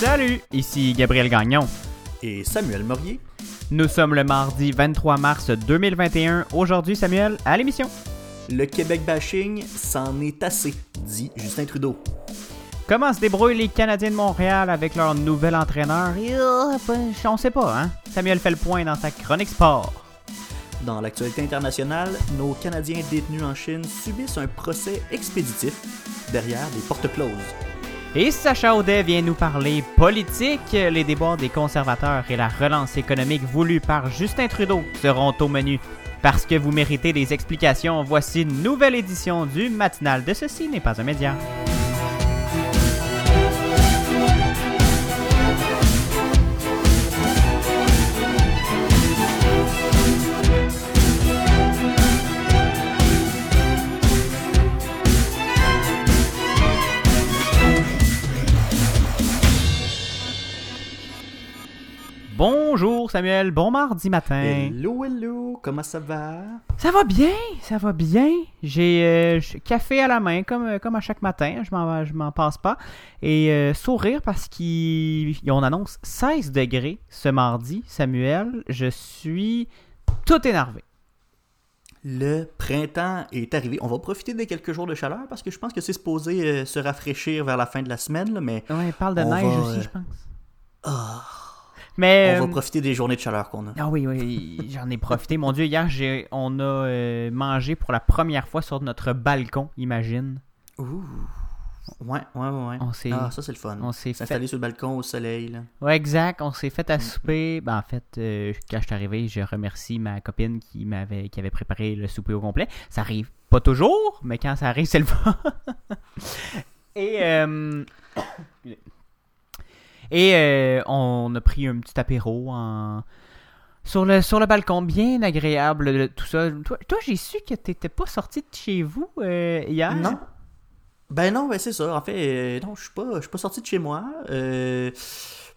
Salut, ici Gabriel Gagnon. Et Samuel Morier. Nous sommes le mardi 23 mars 2021. Aujourd'hui, Samuel, à l'émission. Le Québec bashing, s'en est assez, dit Justin Trudeau. Comment se débrouillent les Canadiens de Montréal avec leur nouvel entraîneur? On sait pas, hein? Samuel fait le point dans sa chronique sport. Dans l'actualité internationale, nos Canadiens détenus en Chine subissent un procès expéditif derrière des portes closes. Et Sacha Audet vient nous parler politique. Les débats des conservateurs et la relance économique voulue par Justin Trudeau seront au menu. Parce que vous méritez des explications, voici une nouvelle édition du matinal de Ceci n'est pas un média. Bonjour Samuel, bon mardi matin. Hello, hello, comment ça va? Ça va bien, ça va bien. J'ai euh, café à la main comme, euh, comme à chaque matin, je m'en, je m'en passe pas. Et euh, sourire parce qu'on annonce 16 degrés ce mardi, Samuel. Je suis tout énervé. Le printemps est arrivé. On va profiter des quelques jours de chaleur parce que je pense que c'est supposé euh, se rafraîchir vers la fin de la semaine, là, mais Ouais, parle de neige va, aussi, je pense. ah, Mais on euh, va profiter des journées de chaleur qu'on a. Ah oui, oui, j'en ai profité. Mon Dieu, hier, j'ai, on a euh, mangé pour la première fois sur notre balcon, imagine. Ouh. Ouais, ouais, ouais. ouais. On s'est, Ah, ça c'est le fun. on s'est fait S'installer sur le balcon au soleil, là. Ouais, exact. On s'est fait à Mm. souper. Ben, en fait, euh, quand je suis arrivé, je remercie ma copine qui m'avait qui avait préparé le souper au complet. Ça arrive pas toujours, mais quand ça arrive, c'est le fun. Et euh, et euh, on a pris un petit apéro en sur le sur le balcon, bien agréable, le- tout ça. Toi, toi j'ai su que t'étais pas sorti de chez vous euh, hier. Non. Ben non, ben c'est ça. En fait, euh, non, je suis pas, pas sorti de chez moi. Euh,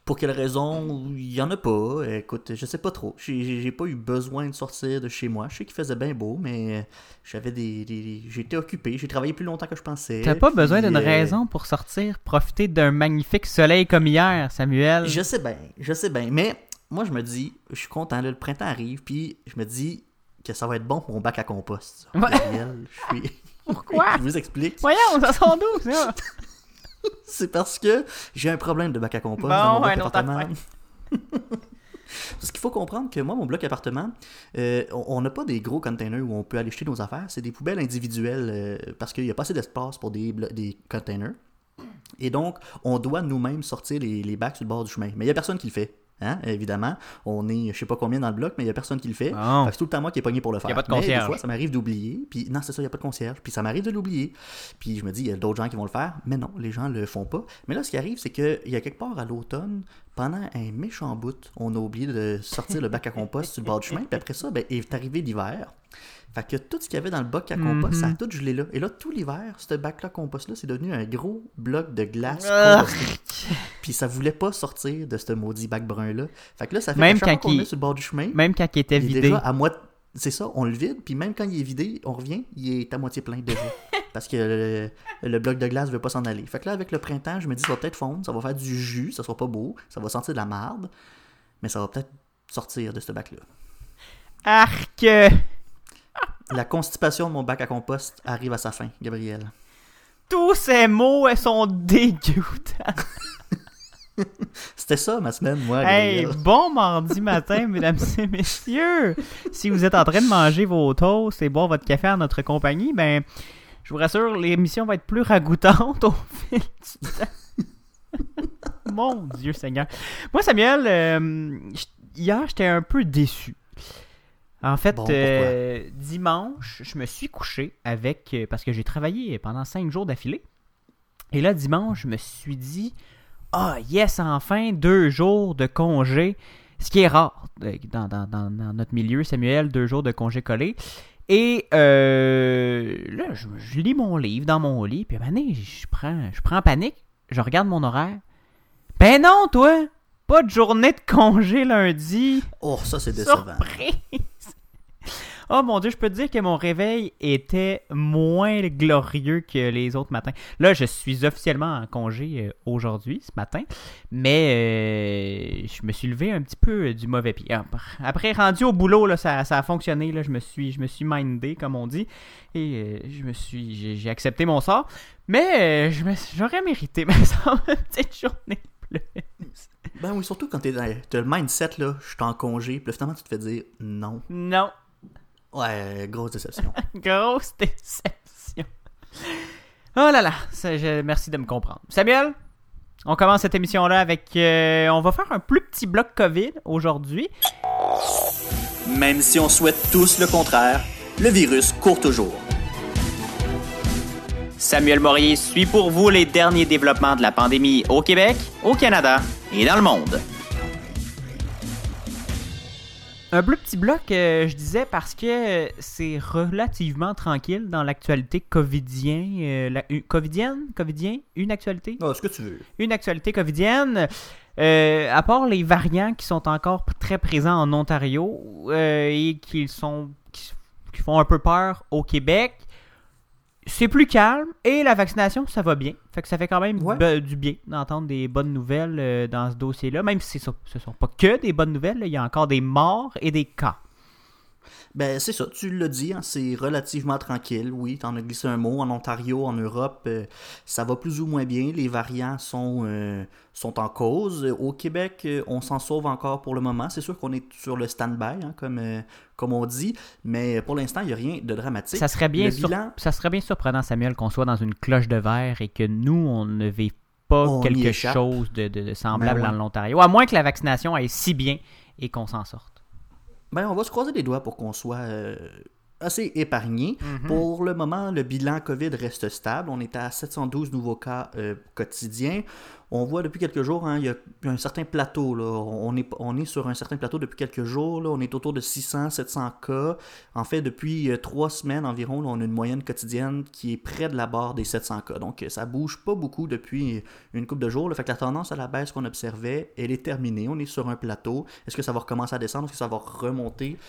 pour quelle raison? Il y en a pas. Écoute, je sais pas trop. J'ai pas eu besoin de sortir de chez moi. Je sais qu'il faisait bien beau, mais j'avais des, des- j'étais occupé. J'ai travaillé plus longtemps que je pensais. T'as pas puis, besoin d'une euh, raison pour sortir, profiter d'un magnifique soleil comme hier, Samuel? Je sais bien, je sais bien. Mais moi, je me dis, je suis content. là, le printemps arrive, puis je me dis que ça va être bon pour mon bac à compost. Ouais. Je suis. Pourquoi? je vous explique. Voyons, ça sent d'où, ça? C'est parce que j'ai un problème de bac à compost Bon, dans mon bloc appartement. Parce qu'il faut comprendre que moi, mon bloc appartement, euh, on n'a pas des gros containers où on peut aller jeter nos affaires. C'est des poubelles individuelles euh, parce qu'il n'y a pas assez d'espace pour des, des containers. Et donc, on doit nous-mêmes sortir les, les bacs sur le bord du chemin. Mais il n'y a personne qui le fait. Hein, évidemment, on est je sais pas combien dans le bloc, mais il n'y a personne qui le fait. Bon. Fait que c'est tout le temps moi qui est pogné pour le faire. Y a pas de Mais concierge. des fois, ça m'arrive d'oublier. Puis non, c'est ça, il n'y a pas de concierge. Puis ça m'arrive de l'oublier. Puis je me dis, il y a d'autres gens qui vont le faire. Mais non, les gens le font pas. Mais là, ce qui arrive, c'est qu'il y a quelque part à l'automne, pendant un méchant bout, on a oublié de sortir le bac à compost sur le bord du chemin. Puis après ça, ben, est arrivé l'hiver. Fait que tout ce qu'il y avait dans le bac à compost, ça a Mhm. tout gelé là. Et là, tout l'hiver, ce bac-là compost-là, c'est devenu un gros bloc de glace Ah. composté. Puis ça voulait pas sortir de ce maudit bac brun-là. Fait que là, ça fait Même quand le il- met sur le bord du chemin, Même quand il était il est vidé. déjà à moitié. C'est ça, on le vide, puis même quand il est vidé, on revient, il est à moitié plein déjà. parce que le, le bloc de glace veut pas s'en aller. Fait que là, avec le printemps, je me dis, ça va peut-être fondre, ça va faire du jus, ça sera pas beau, ça va sentir de la marde, mais ça va peut-être sortir de ce bac-là. Arc! La constipation de mon bac à compost arrive à sa fin, Gabriel. Tous ces mots, elles sont dégoûtants. C'était ça ma semaine, moi, Hey, bon mardi matin, mesdames et messieurs. Si vous êtes en train de manger vos toasts et boire votre café en notre compagnie, ben, je vous rassure, l'émission va être plus ragoûtante au fil du temps. Mon Dieu Seigneur. Moi, Samuel, euh, hier, j'étais un peu déçu. En fait, Bon, euh, dimanche, je me suis couché avec. euh, Parce que j'ai travaillé pendant cinq jours d'affilée. Et là, dimanche, je me suis dit Ah, yes, enfin, deux jours de congé. Ce qui est rare euh, dans, dans- dans- dans notre milieu, Samuel, deux jours de congé collé. Et euh, là, je, je lis mon livre dans mon lit, puis à un moment donné, je prends, je prends panique, je regarde mon horaire. Ben non, toi! Pas de journée de congé lundi! Oh, ça, c'est décevant. Surprise! Oh mon dieu, je peux te dire que mon réveil était moins glorieux que les autres matins. Là, je suis officiellement en congé euh, aujourd'hui, ce matin, mais euh, je me suis levé un petit peu euh, du mauvais pied. Ah, Après, rendu au boulot, là, ça, ça a fonctionné. Là, je me suis, je me suis mindé, comme on dit, et euh, je me suis, j'ai, accepté mon sort. Mais euh, j'aurais mérité, mais ça une petite journée plus. Ben oui, surtout quand t'es dans t'as le mindset, là, je suis en congé, puis là, finalement, tu te fais dire non. Non, Ouais, grosse déception. grosse déception. Oh là là, je- merci de me comprendre. Samuel, on commence cette émission-là avec... euh, on va faire un plus petit bloc COVID aujourd'hui. Même si on souhaite tous le contraire, le virus court toujours. Samuel Morier suit pour vous les derniers développements de la pandémie au Québec, au Canada et dans le monde. Un plus petit bloc, euh, je disais, parce que euh, c'est relativement tranquille dans l'actualité covidien, euh, la- covidienne, covidien, une actualité, Ah, ce que tu veux. une actualité covidienne. Euh, à part les variants qui sont encore très présents en Ontario et qui sont qui, qui font un peu peur au Québec, c'est plus calme et la vaccination ça va bien. Fait que ça fait quand même Ouais. du bien d'entendre des bonnes nouvelles euh, dans ce dossier-là, même si ce ne sont pas que des bonnes nouvelles, là, il y a encore des morts et des cas. Ben, c'est ça, tu l'as dit, hein, c'est relativement tranquille. Oui, t'en as glissé un mot. En Ontario, en Europe, euh, ça va plus ou moins bien. Les variants sont, euh, sont en cause. Au Québec, euh, on s'en sauve encore pour le moment. C'est sûr qu'on est sur le stand-by, hein, comme, euh, comme on dit. Mais pour l'instant, il n'y a rien de dramatique. Ça serait, bien Le sur- bilan- ça serait bien surprenant, Samuel, qu'on soit dans une cloche de verre et que nous, on ne vive pas On quelque chose de, de- de semblable Ben ouais. dans l'Ontario. À moins que la vaccination aille si bien et qu'on s'en sorte. Ben, on va se croiser les doigts pour qu'on soit euh, assez épargné. Mhm. Pour le moment, le bilan COVID reste stable. On est à 712 nouveaux cas euh, quotidiens. On voit depuis quelques jours, hein, il y a un certain plateau. On, est, sur un certain plateau depuis quelques jours. On est autour de 600, 700 cas. En fait, depuis euh, trois semaines environ, on a une moyenne quotidienne qui est près de la barre des 700 cas. Donc, euh, ça bouge pas beaucoup depuis une couple de jours. Là. Fait que la tendance à la baisse qu'on observait, elle est terminée. On est sur un plateau. Est-ce que ça va recommencer à descendre? Est-ce que ça va remonter?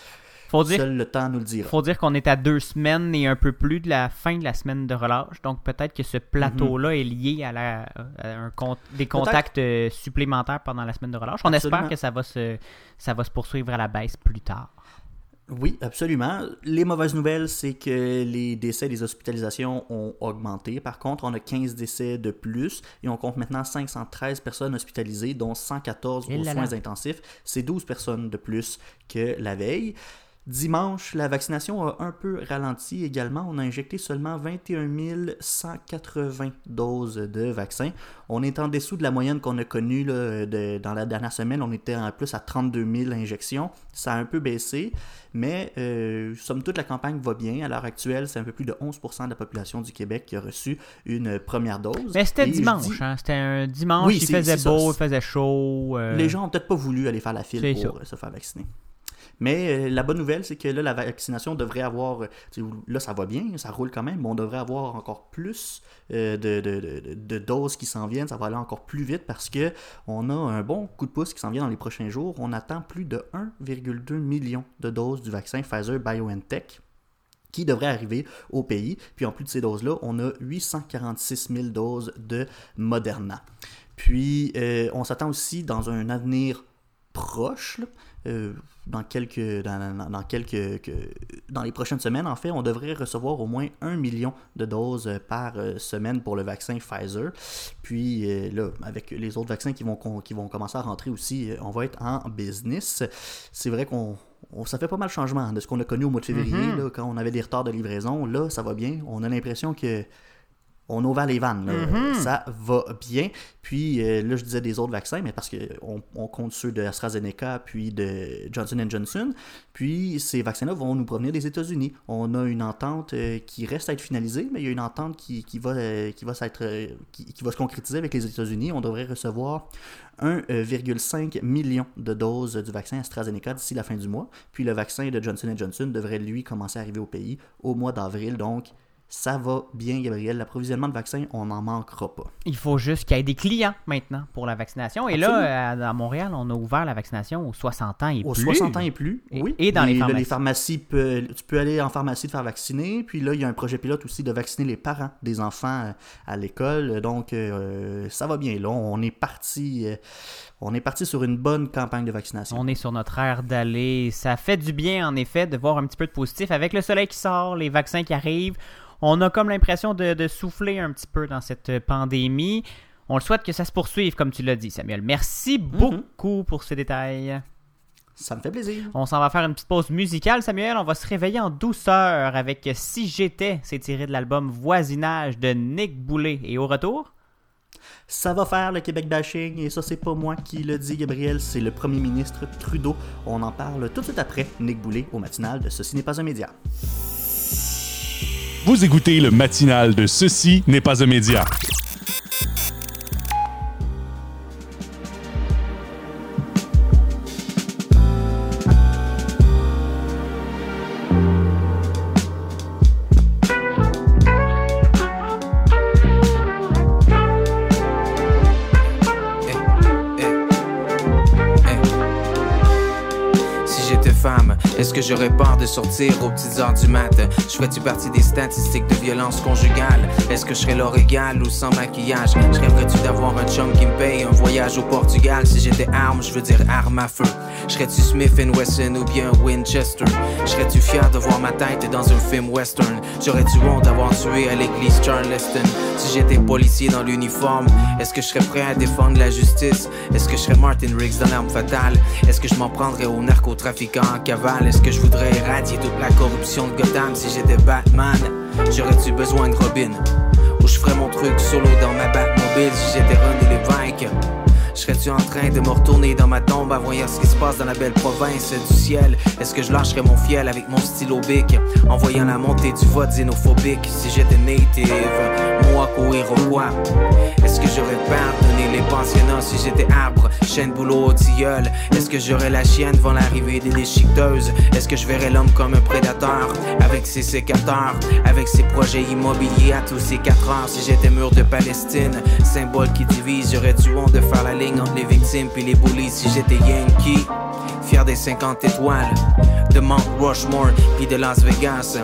Faut dire, Seul le temps nous le dira. faut dire qu'on est à deux semaines et un peu plus de la fin de la semaine de relâche. Donc peut-être que ce plateau-là est lié à, la, à un con- des contacts euh, supplémentaires pendant la semaine de relâche. On Absolument. espère que ça va, se, ça va se poursuivre à la baisse plus tard. Oui, absolument. Les mauvaises nouvelles, c'est que les décès, les hospitalisations ont augmenté. Par contre, on a 15 décès de plus et on compte maintenant 513 personnes hospitalisées, dont 114 Et aux là là. soins intensifs. C'est 12 personnes de plus que la veille. Dimanche, la vaccination a un peu ralenti également. On a injecté seulement 21 180 doses de vaccin. On est en dessous de la moyenne qu'on a connue là, de- dans la dernière semaine. On était en plus à 32 000 injections. Ça a un peu baissé, mais euh, somme toute, la campagne va bien. À l'heure actuelle, c'est un peu plus de 11% de la population du Québec qui a reçu une première dose. Mais c'était dimanche. dis- hein. C'était un dimanche, Oui, il faisait ça. beau, il faisait chaud. euh, Les gens ont peut-être pas voulu aller faire la file pour ça. se faire vacciner. Mais euh, la bonne nouvelle, c'est que là, la vaccination devrait avoir. euh, Là, ça va bien, ça roule quand même, mais on devrait avoir encore plus euh, de, doses qui s'en viennent. Ça va aller encore plus vite parce que on a un bon coup de pouce qui s'en vient dans les prochains jours. On attend plus de 1,2 million de doses du vaccin Pfizer BioNTech qui devrait arriver au pays. Puis en plus de ces doses-là, on a 846 000 doses de Moderna. Puis on s'attend aussi dans un avenir proche, dans quelques dans, dans- quelques que- dans les prochaines semaines en fait on devrait recevoir au moins un million de doses euh, par euh, semaine pour le vaccin Pfizer. Puis euh, là avec les autres vaccins qui vont qui vont commencer à rentrer aussi on va être en business. C'est vrai qu'on on- ça fait pas mal de changement de ce qu'on a connu au mois de février Mhm. là, quand on avait des retards de livraison. Là ça va bien. On a l'impression que on a ouvert les vannes. là. Mhm. Ça va bien. Puis euh, là, je disais des autres vaccins, mais parce qu'on on compte ceux de AstraZeneca puis de Johnson Johnson. Puis ces vaccins-là vont nous provenir des États-Unis. On a une entente euh, qui reste à être finalisée, mais il y a une entente qui, qui va, euh, qui, va s'être, qui, qui va se concrétiser avec les États-Unis. On devrait recevoir 1,5 million de doses du vaccin AstraZeneca d'ici la fin du mois. Puis le vaccin de Johnson Johnson devrait, lui, commencer à arriver au pays au mois d'avril. Donc, Ça va bien, Gabriel. L'approvisionnement de vaccins, on n'en manquera pas. Il faut juste qu'il y ait des clients maintenant pour la vaccination. Et là, à, à Montréal, on a ouvert la vaccination aux 60 ans et Aux plus. 60 ans et plus, oui. et dans les là, pharmacies. pharmacies, peut- tu peux aller en pharmacie te faire vacciner. Puis là, il y a un projet pilote aussi de vacciner les parents des enfants euh, à l'école. Donc, euh, ça va bien. Là, on est parti, euh, on est parti sur une bonne campagne de vaccination. On est sur notre aire d'aller. Ça fait du bien, en effet, de voir un petit peu de positif. Avec le soleil qui sort, les vaccins qui arrivent, on a comme l'impression de, de souffler un petit peu dans cette pandémie. On le souhaite que ça se poursuive, comme tu l'as dit, Samuel. Merci beaucoup pour ces détails. Ça me fait plaisir. On s'en va faire une petite pause musicale, Samuel. On va se réveiller en douceur avec Si j'étais. C'est tiré de l'album Voisinage de Nick Boulet. Et au retour, Ça va faire le Québec bashing et ça c'est pas moi qui le dit Gabriel, c'est le premier ministre Trudeau. On en parle tout de suite après Nick Boulet au matinal de Ceci n'est pas un média. Vous écoutez le matinal de Ceci n'est pas un média. J'aurais peur de sortir aux petites heures du mat? Je ferais-tu partie des statistiques de violence conjugale? Est-ce que je serais leur égal ou sans maquillage? Je rêverais-tu d'avoir un chum qui me paye un voyage au Portugal? Si j'étais arme, je veux dire arme à feu. Serais-tu Smith Wesson ou bien Winchester? Serais-tu fier de voir ma tête dans un film western? J'aurais-tu honte d'avoir tué à l'église Charleston? Si j'étais policier dans l'uniforme, est-ce que je serais prêt à défendre la justice? Est-ce que je serais Martin Riggs dans l'arme fatale? Est-ce que je m'en prendrais aux narcotrafiquants en cavale? Je voudrais éradier toute la corruption de Gotham si j'étais Batman? J'aurais-tu besoin de Robin? Ou je ferais mon truc solo dans ma Batmobile si j'étais René Lévesque? Serais-tu en train de me retourner dans ma tombe à voir ce qui se passe dans la belle province du ciel? Est-ce que je lâcherais mon fiel avec mon stylo bic en voyant la montée du vote xénophobique? Si j'étais native? Est-ce que j'aurais pardonné les pensionnats si j'étais arbre, chêne, boulot au tilleul? Est-ce que j'aurais la chienne devant l'arrivée des déchiqueteuses? Est-ce que je verrais l'homme comme un prédateur avec ses sécateurs, avec ses projets immobiliers à tous ses quatre heures? Si j'étais mur de Palestine, symbole qui divise, j'aurais-tu honte de faire la ligne entre les victimes puis les bullies si j'étais Yankee? Fier des 50 étoiles de Mount Rushmore puis de Las Vegas.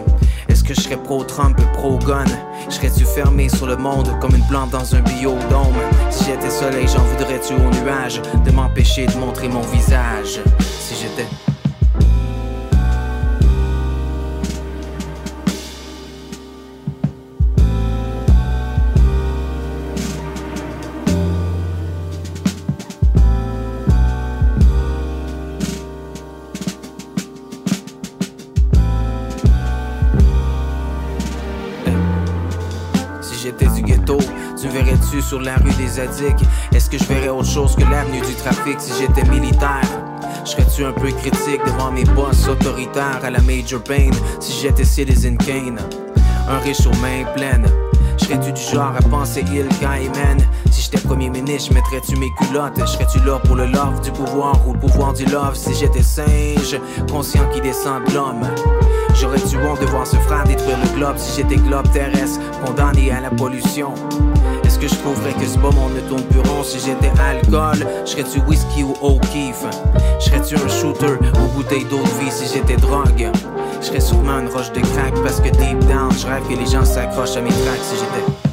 Est-ce que je serais pro-Trump pro-gun? Serais-tu fermé sur le monde comme une plante dans un biodôme? Si j'étais soleil, j'en voudrais-tu au nuage de m'empêcher de montrer mon visage? Si j'étais. Sur la rue des addicts? Est-ce que je verrais autre chose que l'avenue du trafic si j'étais militaire? Serais-tu un peu critique devant mes boss autoritaires à la Major Payne si j'étais Citizen Kane? Un riche aux mains pleines. Serais-tu du genre à penser il Cayman? Si j'étais premier ministre, mettrais-tu mes culottes? Serais-tu là pour le love du pouvoir ou le pouvoir du love? Si j'étais singe, conscient qui descend de l'homme. J'aurais-tu honte de voir ce frère détruire le globe si j'étais globe terrestre, condamné à la pollution? Que je trouverais que ce pas mon tourne plus si j'étais alcool? Serais-tu whisky ou O'Keeffe? Serais-tu un shooter ou bouteille d'eau de vie si j'étais drogue? Je serais sûrement une roche de crack parce que deep down, je rêve que les gens s'accrochent à mes tracks si j'étais.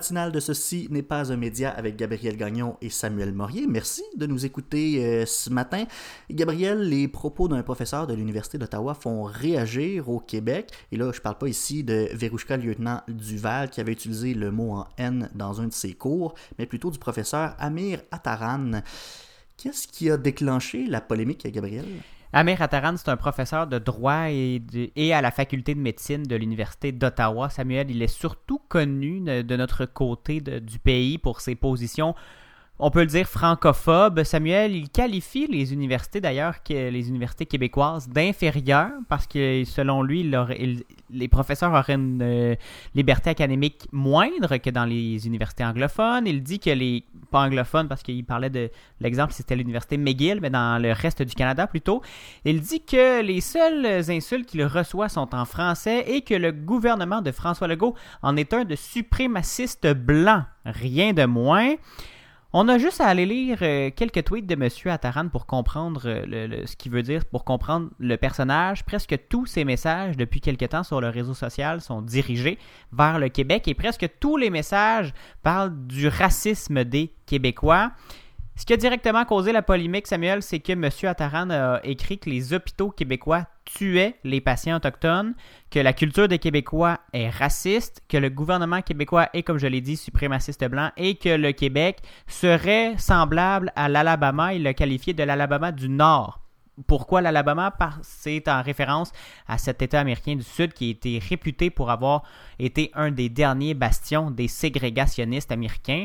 Écoutez le matinal de Ceci n'est pas un média avec Gabriel Gagnon et Samuel Morier. Merci de nous écouter euh, ce matin. Gabriel, les propos d'un professeur de l'Université d'Ottawa font réagir au Québec. Et là, je parle pas ici de Verouchka Lieutenant Duval qui avait utilisé le mot en haine dans un de ses cours, mais plutôt du professeur Amir Attaran. Qu'est-ce qui a déclenché la polémique, Gabriel? Amir Attaran, c'est un professeur de droit et, à la faculté de médecine de l'Université d'Ottawa. Samuel, il est surtout connu de, notre côté du pays pour ses positions, on peut le dire, francophobes. Samuel, il qualifie les universités, d'ailleurs, les universités québécoises d'inférieures parce que, selon lui, les professeurs auraient une euh, liberté académique moindre que dans les universités anglophones. Il dit que les, pas anglophones, parce qu'il parlait de l'exemple, c'était l'université McGill, mais dans le reste du Canada plutôt. Il dit que les seules insultes qu'il reçoit sont en français et que le gouvernement de François Legault en est un de suprémaciste blanc. Rien de moins. On a juste à aller lire euh, quelques tweets de M. Attaran pour comprendre euh, ce qu'il veut dire, pour comprendre le personnage. Presque tous ses messages depuis quelque temps sur le réseau social sont dirigés vers le Québec et presque tous les messages parlent du racisme des Québécois. Ce qui a directement causé la polémique, Samuel, c'est que M. Attaran a écrit que les hôpitaux québécois tuaient les patients autochtones, que la culture des Québécois est raciste, que le gouvernement québécois est, comme je l'ai dit, suprémaciste blanc et que le Québec serait semblable à l'Alabama. Il l'a qualifié de l'Alabama du Nord. Pourquoi l'Alabama? Parce que c'est en référence à cet État américain du Sud qui été réputé pour avoir été un des derniers bastions des ségrégationnistes américains.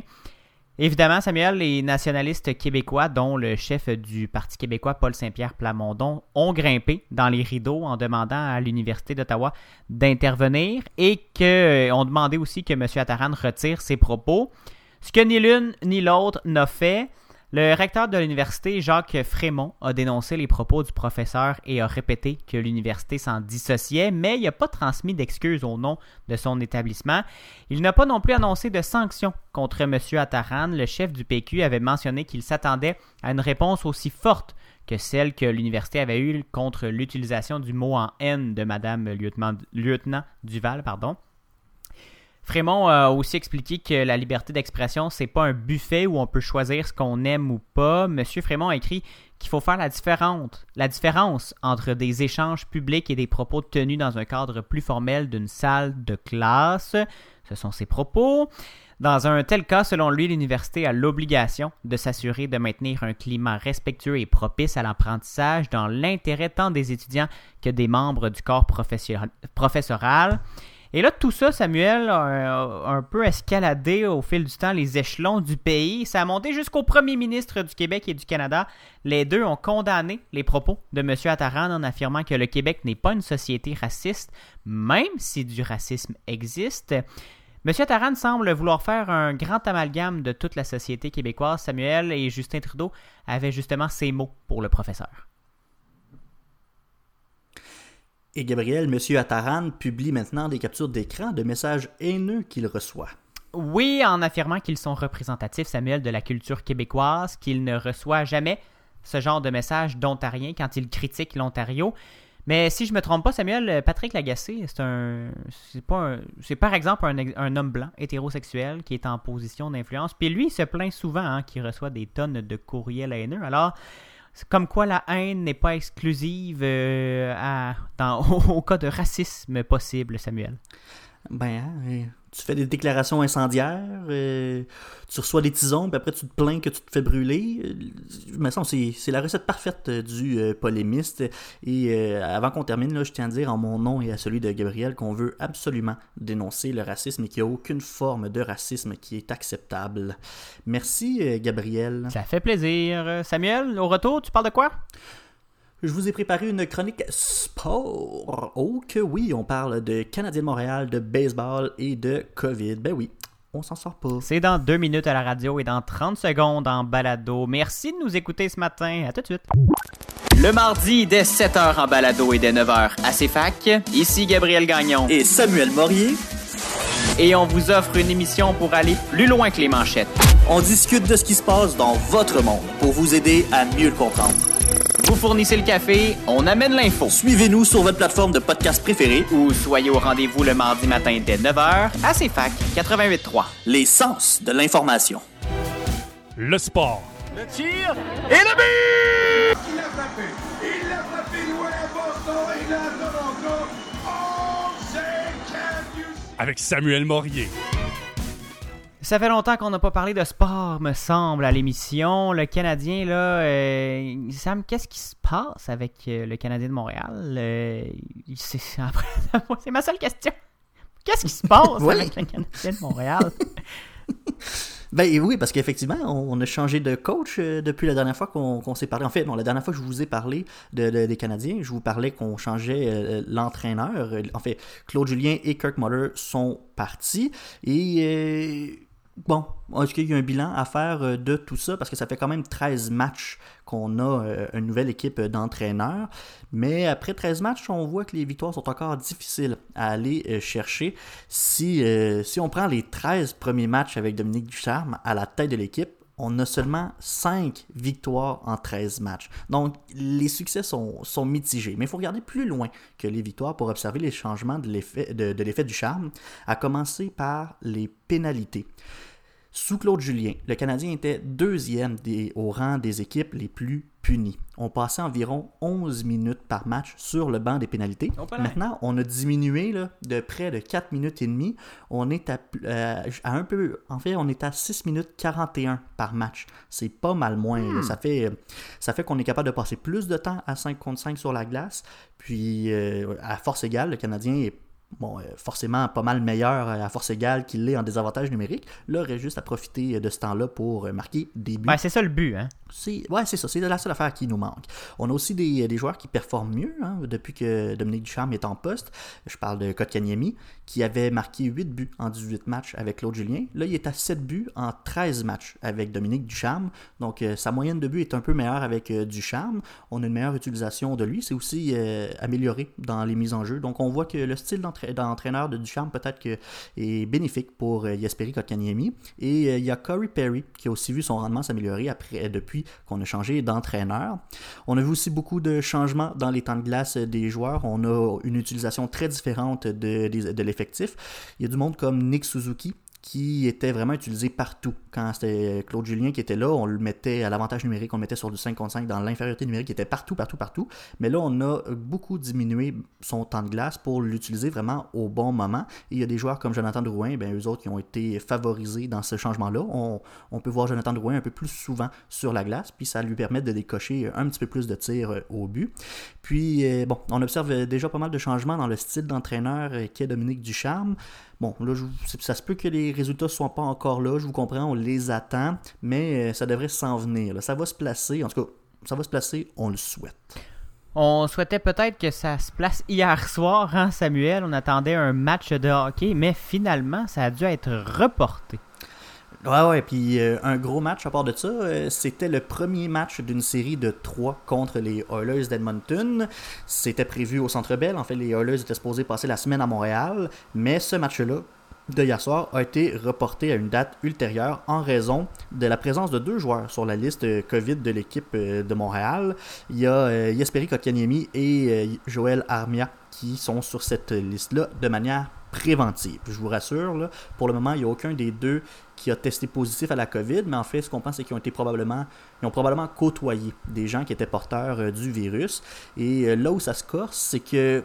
Évidemment, Samuel, les nationalistes québécois, dont le chef du Parti québécois, Paul Saint-Pierre Plamondon, ont grimpé dans les rideaux en demandant à l'Université d'Ottawa d'intervenir et que, ont demandé aussi que M. Attaran retire ses propos. Ce que ni l'une ni l'autre n'a fait. Le recteur de l'université, Jacques Frémont, a dénoncé les propos du professeur et a répété que l'université s'en dissociait, mais il n'a pas transmis d'excuses au nom de son établissement. Il n'a pas non plus annoncé de sanctions contre M. Attaran. Le chef du PQ avait mentionné qu'il s'attendait à une réponse aussi forte que celle que l'université avait eue contre l'utilisation du mot en haine de Mme lieutenant, lieutenant Duval. Pardon. Frémont a aussi expliqué que la liberté d'expression, c'est pas un buffet où on peut choisir ce qu'on aime ou pas. Monsieur Frémont a écrit qu'il faut faire la différence, la différence entre des échanges publics et des propos tenus dans un cadre plus formel d'une salle de classe. Ce sont ses propos. Dans un tel cas, selon lui, l'université a l'obligation de s'assurer de maintenir un climat respectueux et propice à l'apprentissage dans l'intérêt tant des étudiants que des membres du corps professoral. Et là, tout ça, Samuel, a un peu escaladé au fil du temps les échelons du pays. Ça a monté jusqu'au premier ministre du Québec et du Canada. Les deux ont condamné les propos de M. Attaran en affirmant que le Québec n'est pas une société raciste, même si du racisme existe. M. Attaran semble vouloir faire un grand amalgame de toute la société québécoise. Samuel et Justin Trudeau avaient justement ces mots pour le professeur. Et Gabriel, M. Attaran publie maintenant des captures d'écran de messages haineux qu'il reçoit. Oui, en affirmant qu'ils sont représentatifs, Samuel, de la culture québécoise, qu'il ne reçoit jamais ce genre de message d'Ontarien quand il critique l'Ontario. Mais si je me trompe pas, Samuel, Patrick Lagacé, c'est un, c'est pas c'est par exemple un, un homme blanc hétérosexuel qui est en position d'influence. Puis lui, il se plaint souvent hein, qu'il reçoit des tonnes de courriels haineux. Alors, comme quoi la haine n'est pas exclusive euh, au cas de racisme possible, Samuel? Ben, hein, tu fais des déclarations incendiaires, euh, tu reçois des tisons, puis après tu te plains que tu te fais brûler. Euh, Mais ça, c'est c'est la recette parfaite euh, du euh, polémiste. Et euh, avant qu'on termine, là, je tiens à dire en mon nom et à celui de Gabriel qu'on veut absolument dénoncer le racisme et qu'il n'y a aucune forme de racisme qui est acceptable. Merci, euh, Gabriel. Ça fait plaisir. Samuel, au retour, tu parles de quoi? Je vous ai préparé une chronique sport. Oh que oui, on parle de Canadien de Montréal, de baseball et de COVID. Ben oui, on s'en sort pas. C'est dans deux minutes à la radio et dans 30 secondes en balado. Merci de nous écouter ce matin. À tout de suite. Le mardi, dès 7h en balado et dès 9h à CFAC, ici Gabriel Gagnon. Et Samuel Morier, Et on vous offre une émission pour aller plus loin que les manchettes. on discute de ce qui se passe dans votre monde pour vous aider à mieux le comprendre. Vous fournissez le café, on amène l'info. Suivez-nous sur votre plateforme de podcast préférée, Ou soyez au rendez-vous le mardi matin dès 9h à CFAC 88.3. les sens de l'information. Le sport. Il l'a frappé. Il l'a frappé loin à Boston et là à Toronto. Oh? Avec Samuel Morier. Ça fait longtemps qu'on n'a pas parlé de sport, me semble, à l'émission. Le Canadien, là, euh, Sam, qu'est-ce qui se passe avec euh, le Canadien de Montréal? Euh, c'est ma seule question. Qu'est-ce qui se passe Oui. avec le Canadien de Montréal? Ben oui, parce qu'effectivement, on, a changé de coach depuis la dernière fois qu'on qu'on s'est parlé. En fait, non, la dernière fois que je vous ai parlé de, de- des Canadiens, je vous parlais qu'on changeait euh, l'entraîneur. En fait, Claude Julien et Kirk Muller sont partis. Et euh, bon, est-ce qu'il y a un bilan à faire euh, de tout ça? Parce que ça fait quand même 13 matchs qu'on a euh, une nouvelle équipe d'entraîneurs. Mais après 13 matchs, on voit que les victoires sont encore difficiles à aller euh, chercher. Si, on prend les 13 premiers matchs avec Dominique Ducharme à la tête de l'équipe, on a seulement 5 victoires en 13 matchs. Donc, les succès sont, mitigés. Mais il faut regarder plus loin que les victoires pour observer les changements de l'effet du charme, à commencer par les pénalités. Sous Claude Julien, le Canadien était deuxième des- au rang des équipes les plus punies. On passait environ 11 minutes par match sur le banc des pénalités. Oh. Maintenant, on a diminué là, de près de 4 minutes et demie. On est à, euh, à un peu. En fait, on est à 6 minutes 41 par match. C'est pas mal moins. Ça fait, ça fait qu'on est capable de passer plus de temps à 5 contre 5 sur la glace. Puis, euh, à force égale, le Canadien est bon, euh, forcément pas mal meilleur à force égale qu'il l'est en désavantage numérique. Là, il reste juste à profiter de ce temps-là pour euh, marquer des buts. C'est ça le but, hein? C'est, ouais, c'est ça. C'est la seule affaire qui nous manque. On a aussi des, des joueurs qui performent mieux hein, depuis que Dominique Ducharme est en poste. Je parle de Kotkaniemi, qui avait marqué 8 buts en 18 matchs avec Claude Julien. Là, il est à 7 buts en 13 matchs avec Dominique Ducharme. Donc, euh, sa moyenne de buts est un peu meilleure avec euh, Ducharme. On a une meilleure utilisation de lui. C'est aussi euh, amélioré dans les mises en jeu. Donc, on voit que le style d'entra- d'entraîneur de Ducharme peut-être que est bénéfique pour euh, Jesperi Kotkaniemi. Et euh, il y a Corey Perry qui a aussi vu son rendement s'améliorer après depuis qu'on a changé d'entraîneur. On a vu aussi beaucoup de changements dans les temps de glace des joueurs. On a une utilisation très différente de l'effectif. Il y a du monde comme Nick Suzuki qui était vraiment utilisé partout. Quand c'était Claude Julien qui était là, on le mettait à l'avantage numérique, on le mettait sur du 5 contre 5 dans l'infériorité numérique, il était partout, partout, partout. Mais là, on a beaucoup diminué son temps de glace pour l'utiliser vraiment au bon moment. Et il y a des joueurs comme Jonathan Drouin, ben, eux autres qui ont été favorisés dans ce changement-là. On, peut voir Jonathan Drouin un peu plus souvent sur la glace, puis ça lui permet de décocher un petit peu plus de tirs euh, au but. Puis, euh, bon, on observe déjà pas mal de changements dans le style d'entraîneur euh, qu'est Dominique Ducharme. Bon, là, ça se peut que les résultats ne soient pas encore là, je vous comprends, on les attend, mais euh, ça devrait s'en venir. Ça va se placer, en tout cas, ça va se placer, on le souhaite. On souhaitait peut-être que ça se place hier soir, hein, Samuel? On attendait un match de hockey, mais finalement, ça a dû être reporté. Ouais, ouais, puis euh, un gros match à part de ça, euh, c'était le premier match d'une série de trois contre les Oilers d'Edmonton. C'était prévu au Centre Bell. En fait, les Oilers étaient supposés passer la semaine à Montréal, mais ce match-là de hier soir a été reporté à une date ultérieure en raison de la présence de deux joueurs sur la liste euh, COVID de l'équipe de Montréal. Il y a Jesperi Kotkaniemi et Joël Armia qui sont sur cette liste-là de manière préventive. Je vous rassure, pour le moment, il n'y a aucun des deux qui a testé positif à la COVID, mais en fait, ce qu'on pense, c'est qu'ils ont été probablement, ils ont probablement côtoyé des gens qui étaient porteurs euh, du virus. Et euh, là où ça se corse, c'est que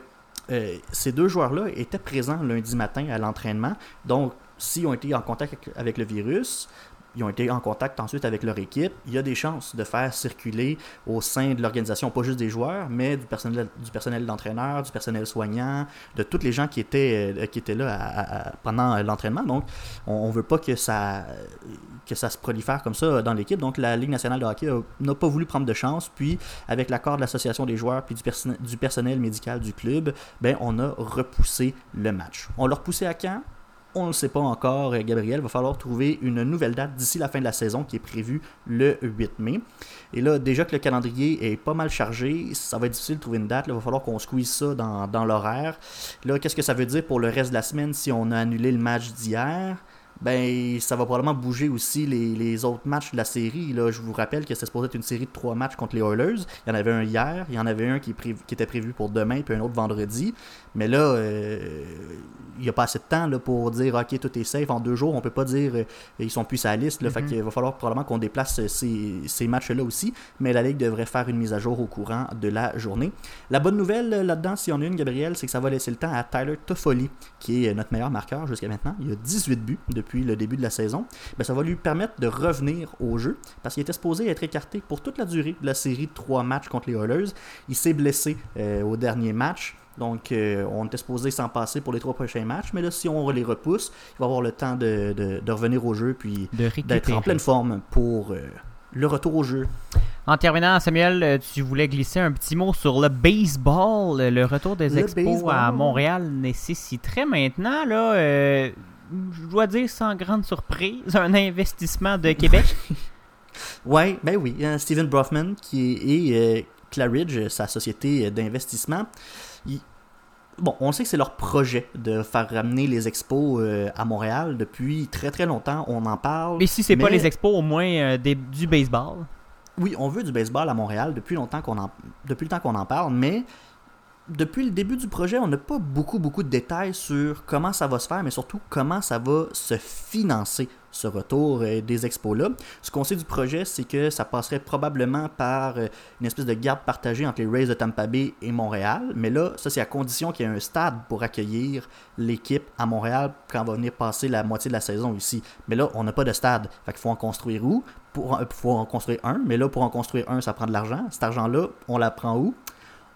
euh, ces deux joueurs-là étaient présents lundi matin à l'entraînement. Donc, s'ils ont été en contact avec le virus, ils ont été en contact ensuite avec leur équipe. Il y a des chances de faire circuler au sein de l'organisation, pas juste des joueurs, mais du personnel, du personnel d'entraîneur, du personnel soignant, de tous les gens qui étaient, euh, qui étaient là pendant l'entraînement. Donc, on ne veut pas que ça, que ça se prolifère comme ça dans l'équipe. Donc, la Ligue nationale de hockey n'a pas voulu prendre de chance. Puis, avec l'accord de l'association des joueurs puis du, du personnel médical du club, ben, on a repoussé le match. On l'a repoussé à quand? On ne le sait pas encore, euh, Gabriel. Il va falloir trouver une nouvelle date d'ici la fin de la saison qui est prévue le 8 mai. Et là, déjà que le calendrier est pas mal chargé, ça va être difficile de trouver une date. Là, il va falloir qu'on squeeze ça dans, l'horaire. Là, qu'est-ce que ça veut dire pour le reste de la semaine si on a annulé le match d'hier? Ben, ça va probablement bouger aussi les, autres matchs de la série. Là, je vous rappelle que c'était supposé être une série de trois matchs contre les Oilers. Il y en avait un hier, il y en avait un qui, qui était prévu pour demain, puis un autre vendredi. Mais là, euh, il n'y a pas assez de temps là, pour dire OK, tout est safe. En deux jours, on peut pas dire euh, ils sont plus sur la liste. Là, Fait qu'il va falloir probablement qu'on déplace euh, ces, ces matchs-là aussi. Mais la Ligue devrait faire une mise à jour au courant de la journée. La bonne nouvelle euh, là-dedans, s'il y en a une, Gabriel, c'est que ça va laisser le temps à Tyler Toffoli, qui est notre meilleur marqueur jusqu'à maintenant. Il a 18 buts depuis le début de la saison, ben, ça va lui permettre de revenir au jeu parce qu'il était supposé être écarté pour toute la durée de la série de trois matchs contre les Oilers. Il s'est blessé euh, au dernier match. Donc, euh, on était supposé s'en passer pour les trois prochains matchs. Mais là, si on les repousse, il va avoir le temps de, de- de revenir au jeu puis d'être en pleine forme pour euh, le retour au jeu. En terminant, Samuel, euh, tu voulais glisser un petit mot sur le baseball. Le retour des Le expos baseball. à Montréal nécessiterait maintenant, là, euh, je dois dire sans grande surprise, un investissement de Québec. Ouais, ben oui. hein, Steven Brofman, qui est, et Claridge, sa société d'investissement, bon, on sait que c'est leur projet de faire ramener les expos euh, à Montréal depuis très très longtemps. On en parle. Mais si c'est pas les expos, au moins euh, des- du baseball. Oui, on veut du baseball à Montréal depuis longtemps qu'on en depuis le temps qu'on en parle, mais depuis le début du projet, on n'a pas beaucoup beaucoup de détails sur comment ça va se faire, mais surtout comment ça va se financer ce retour euh, des expos là. Ce qu'on sait du projet, c'est que ça passerait probablement par euh, une espèce de garde partagée entre les Rays de Tampa Bay et Montréal, mais là, ça c'est à condition qu'il y ait un stade pour accueillir l'équipe à Montréal quand on va venir passer la moitié de la saison ici. Mais là, on n'a pas de stade, fait qu'il faut en construire où? Pour euh, faut en construire un, mais là pour en construire un, ça prend de l'argent. Cet argent-là, on l'apprend où?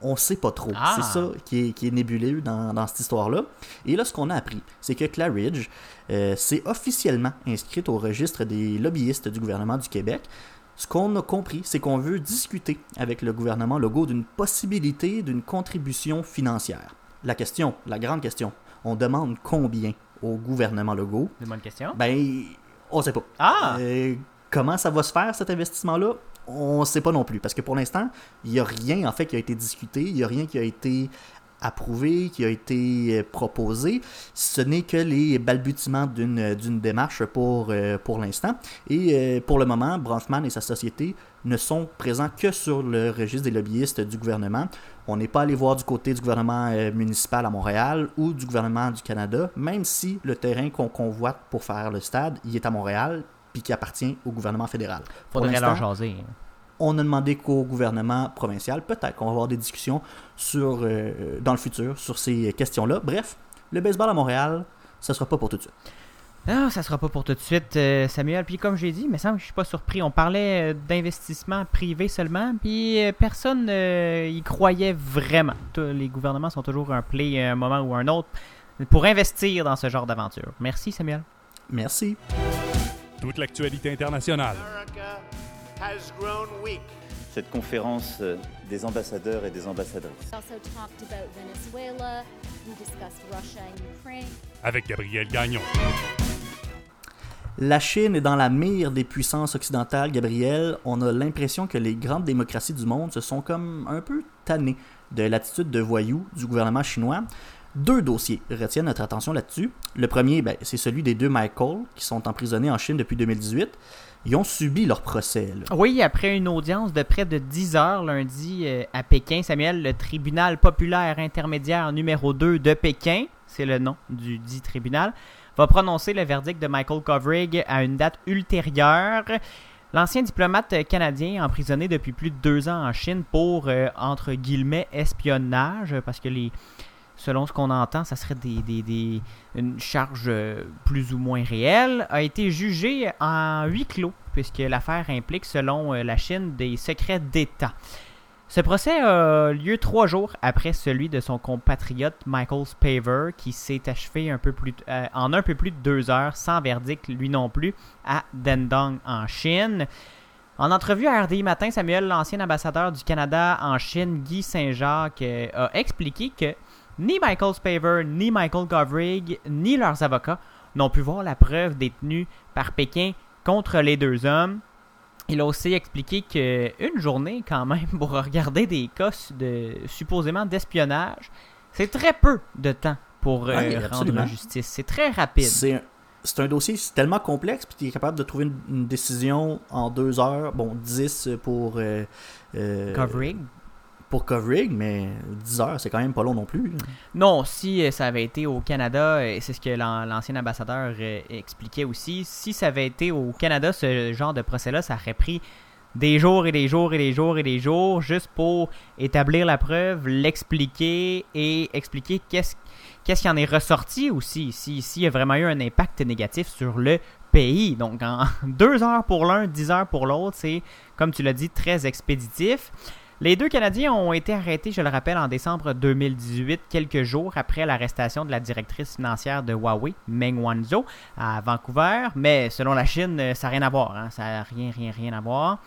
On sait pas trop. Ah. C'est ça qui est, qui est nébuleux dans, dans cette histoire-là. Et là, ce qu'on a appris, c'est que Claridge euh, s'est officiellement inscrite au registre des lobbyistes du gouvernement du Québec. Ce qu'on a compris, c'est qu'on veut discuter avec le gouvernement Legault d'une possibilité d'une contribution financière. La question, la grande question, on demande combien au gouvernement Legault C'est une bonne question. Ben, on sait pas. Ah! Euh, comment ça va se faire cet investissement-là? On ne sait pas non plus. Parce que pour l'instant, il n'y a rien en fait qui a été discuté, il n'y a rien qui a été approuvé, qui a été euh, proposé. Ce n'est que les balbutiements d'une d'une démarche pour, euh, pour l'instant. Et euh, pour le moment, Bronfman et sa société ne sont présents que sur le registre des lobbyistes du gouvernement. On n'est pas allé voir du côté du gouvernement euh, municipal à Montréal ou du gouvernement du Canada, même si le terrain qu'on convoite pour faire le stade, il est à Montréal, puis qui appartient au gouvernement fédéral. Faudrait leur jaser. on a demandé qu'au gouvernement provincial, peut-être qu'on va avoir des discussions sur, euh, dans le futur sur ces questions-là. Bref, le baseball à Montréal, ça sera pas pour tout de suite. Non, ça sera pas pour tout de suite, euh, Samuel. Puis comme j'ai dit, me semble que je suis pas surpris. On parlait euh, d'investissement privé seulement, puis euh, personne y croyait vraiment. Tous les gouvernements sont toujours un play à un moment ou un autre pour investir dans ce genre d'aventure. Merci, Samuel. Merci. Toute l'actualité internationale. America has grown weak. cette conférence euh, des ambassadeurs et des ambassadrices. We also talked about Venezuela. We discussed Russia and Ukraine. Avec Gabriel Gagnon. La Chine est dans la mire des puissances occidentales, Gabriel. On a l'impression que les grandes démocraties du monde se sont comme un peu tannées de l'attitude de voyou du gouvernement chinois. Deux dossiers retiennent notre attention là-dessus. Le premier, ben, c'est celui des deux Michael qui sont emprisonnés en Chine depuis 2018. Ils ont subi leur procès. Oui, après une audience de près de 10 heures lundi euh, à Pékin, Samuel, le tribunal populaire intermédiaire numéro 2 de Pékin, c'est le nom du dit tribunal, va prononcer le verdict de Michael Kovrig à une date ultérieure. L'ancien diplomate canadien emprisonné depuis plus de deux ans en Chine pour, euh, entre guillemets, espionnage, parce que les, selon ce qu'on entend, ça serait des, des- des- une charge euh, plus ou moins réelle, a été jugé en huis clos, puisque l'affaire implique, selon euh, la Chine, des secrets d'État. Ce procès a lieu trois jours après celui de son compatriote Michael Spaver, qui s'est achevé un peu plus, euh, en un peu plus de deux heures, sans verdict lui non plus, à Dandong en Chine. En entrevue à RDI Matin, Samuel, l'ancien ambassadeur du Canada en Chine, Guy Saint-Jacques, a expliqué que ni Michael Spaver, ni Michael Govrig, ni leurs avocats n'ont pu voir la preuve détenue par Pékin contre les deux hommes. Il a aussi expliqué qu'une journée, quand même, pour regarder des cas de supposément d'espionnage, c'est très peu de temps pour euh, Oui, rendre justice. C'est très rapide. C'est un, c'est un dossier tellement complexe, puis tu es capable de trouver une, une décision en deux heures. Bon, 10 pour. Euh, euh, Govrig. Pour Kovrig, mais 10 heures, c'est quand même pas long non plus. Non, si euh, ça avait été au Canada, et c'est ce que l'an- l'ancien ambassadeur euh, expliquait aussi, si ça avait été au Canada, ce genre de procès-là, ça aurait pris des jours et des jours et des jours et des jours juste pour établir la preuve, l'expliquer et expliquer qu'est-ce qu'est-ce qui en est ressorti aussi, si- s'il y a vraiment eu un impact négatif sur le pays. Donc, en deux heures pour l'un, dix heures pour l'autre, c'est, comme tu l'as dit, très expéditif. Les deux Canadiens ont été arrêtés, je le rappelle, en décembre 2018, quelques jours après l'arrestation de la directrice financière de Huawei, Meng Wanzhou, à Vancouver. Mais selon la Chine, euh, ça n'a rien à voir. hein.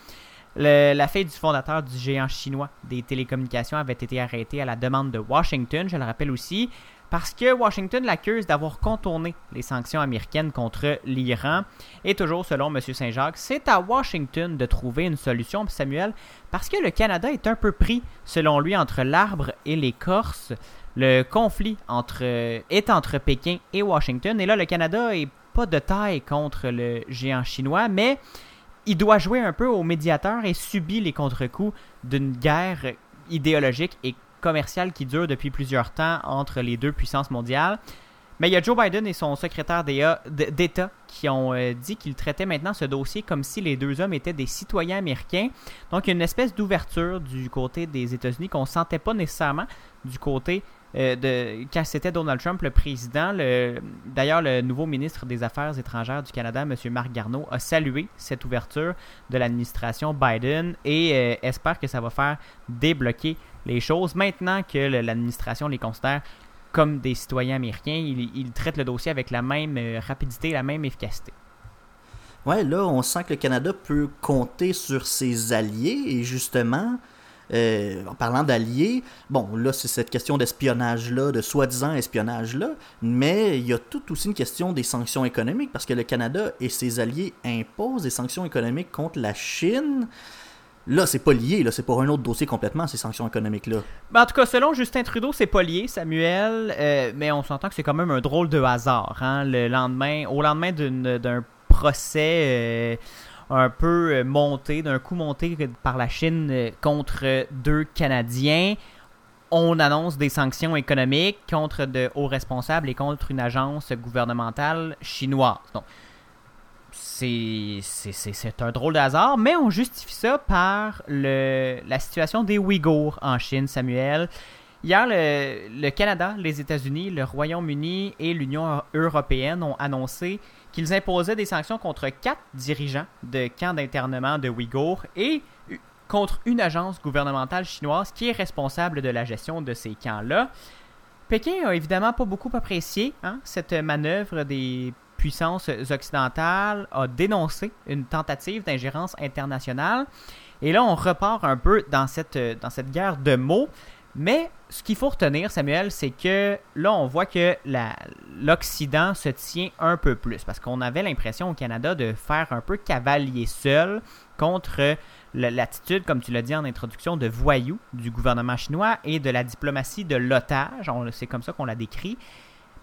La fille du fondateur du géant chinois des télécommunications avait été arrêtée à la demande de Washington, je le rappelle aussi, parce que Washington l'accuse d'avoir contourné les sanctions américaines contre l'Iran. Et toujours selon M. Saint-Jacques, c'est à Washington de trouver une solution, Samuel, parce que le Canada est un peu pris, selon lui, entre l'arbre et l'écorce. Le conflit est entre Pékin et Washington. Et là, le Canada est pas de taille contre le géant chinois, mais il doit jouer un peu au médiateur et subit les contre-coups d'une guerre idéologique et commerciale qui dure depuis plusieurs temps entre les deux puissances mondiales. Mais il y a Joe Biden et son secrétaire d'État d'État qui ont euh, dit qu'ils traitaient maintenant ce dossier comme si les deux hommes étaient des citoyens américains. Donc il y a une espèce d'ouverture du côté des États-Unis qu'on ne sentait pas nécessairement du côté euh, de quand c'était Donald Trump le président. Le- D'ailleurs, le nouveau ministre des Affaires étrangères du Canada, M. Marc Garneau, a salué cette ouverture de l'administration Biden et euh, espère que ça va faire débloquer les choses. Maintenant que l'administration les considère comme des citoyens américains, il, il traite le dossier avec la même euh, rapidité, la même efficacité. Ouais, là, on sent que le Canada peut compter sur ses alliés et justement, euh, en parlant d'alliés, bon, là, c'est cette question d'espionnage-là, de soi-disant espionnage-là, mais il y a tout aussi une question des sanctions économiques parce que le Canada et ses alliés imposent des sanctions économiques contre la Chine. Là, c'est pas lié, là, c'est pour un autre dossier complètement, ces sanctions économiques-là. Ben, en tout cas, selon Justin Trudeau, c'est pas lié, Samuel, euh, mais on s'entend que c'est quand même un drôle de hasard. hein, le lendemain, au lendemain d'un procès euh, un peu euh, monté, d'un coup monté par la Chine euh, contre deux Canadiens, on annonce des sanctions économiques contre de hauts responsables et contre une agence gouvernementale chinoise. Donc, c'est un drôle de hasard, mais on justifie ça par le, la situation des Ouïghours en Chine, Samuel. Hier, le, le Canada, les États-Unis, le Royaume-Uni et l'Union européenne ont annoncé qu'ils imposaient des sanctions contre quatre dirigeants de camps d'internement de Ouïghours et contre une agence gouvernementale chinoise qui est responsable de la gestion de ces camps-là. Pékin a évidemment pas beaucoup apprécié hein, cette manœuvre des puissances occidentales, a dénoncé une tentative d'ingérence internationale. Et là, on repart un peu dans cette, dans cette guerre de mots. Mais ce qu'il faut retenir, Samuel, c'est que là, on voit que l'Occident se tient un peu plus. Parce qu'on avait l'impression au Canada de faire un peu cavalier seul contre l'attitude, comme tu l'as dit en introduction, de voyou du gouvernement chinois et de la diplomatie de l'otage. C'est comme ça qu'on la décrit.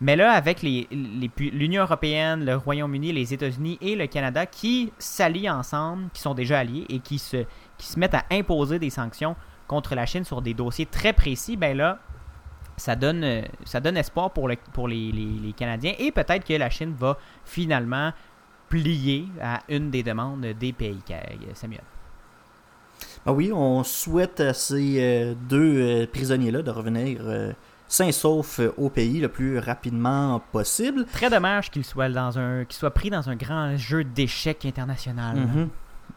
Mais là, avec l'Union européenne, le Royaume-Uni, les États-Unis et le Canada qui s'allient ensemble, qui sont déjà alliés et qui se mettent à imposer des sanctions contre la Chine sur des dossiers très précis, ben là, ça donne, euh, ça donne espoir pour, le- pour les, les- les Canadiens et peut-être que la Chine va finalement plier à une des demandes des pays, Samuel. Ah oui, on souhaite à ces euh, deux euh, prisonniers-là de revenir sains et saufs au pays le plus rapidement possible. Très dommage qu'il soit, dans un, soit pris dans un grand jeu d'échecs international. Mhm.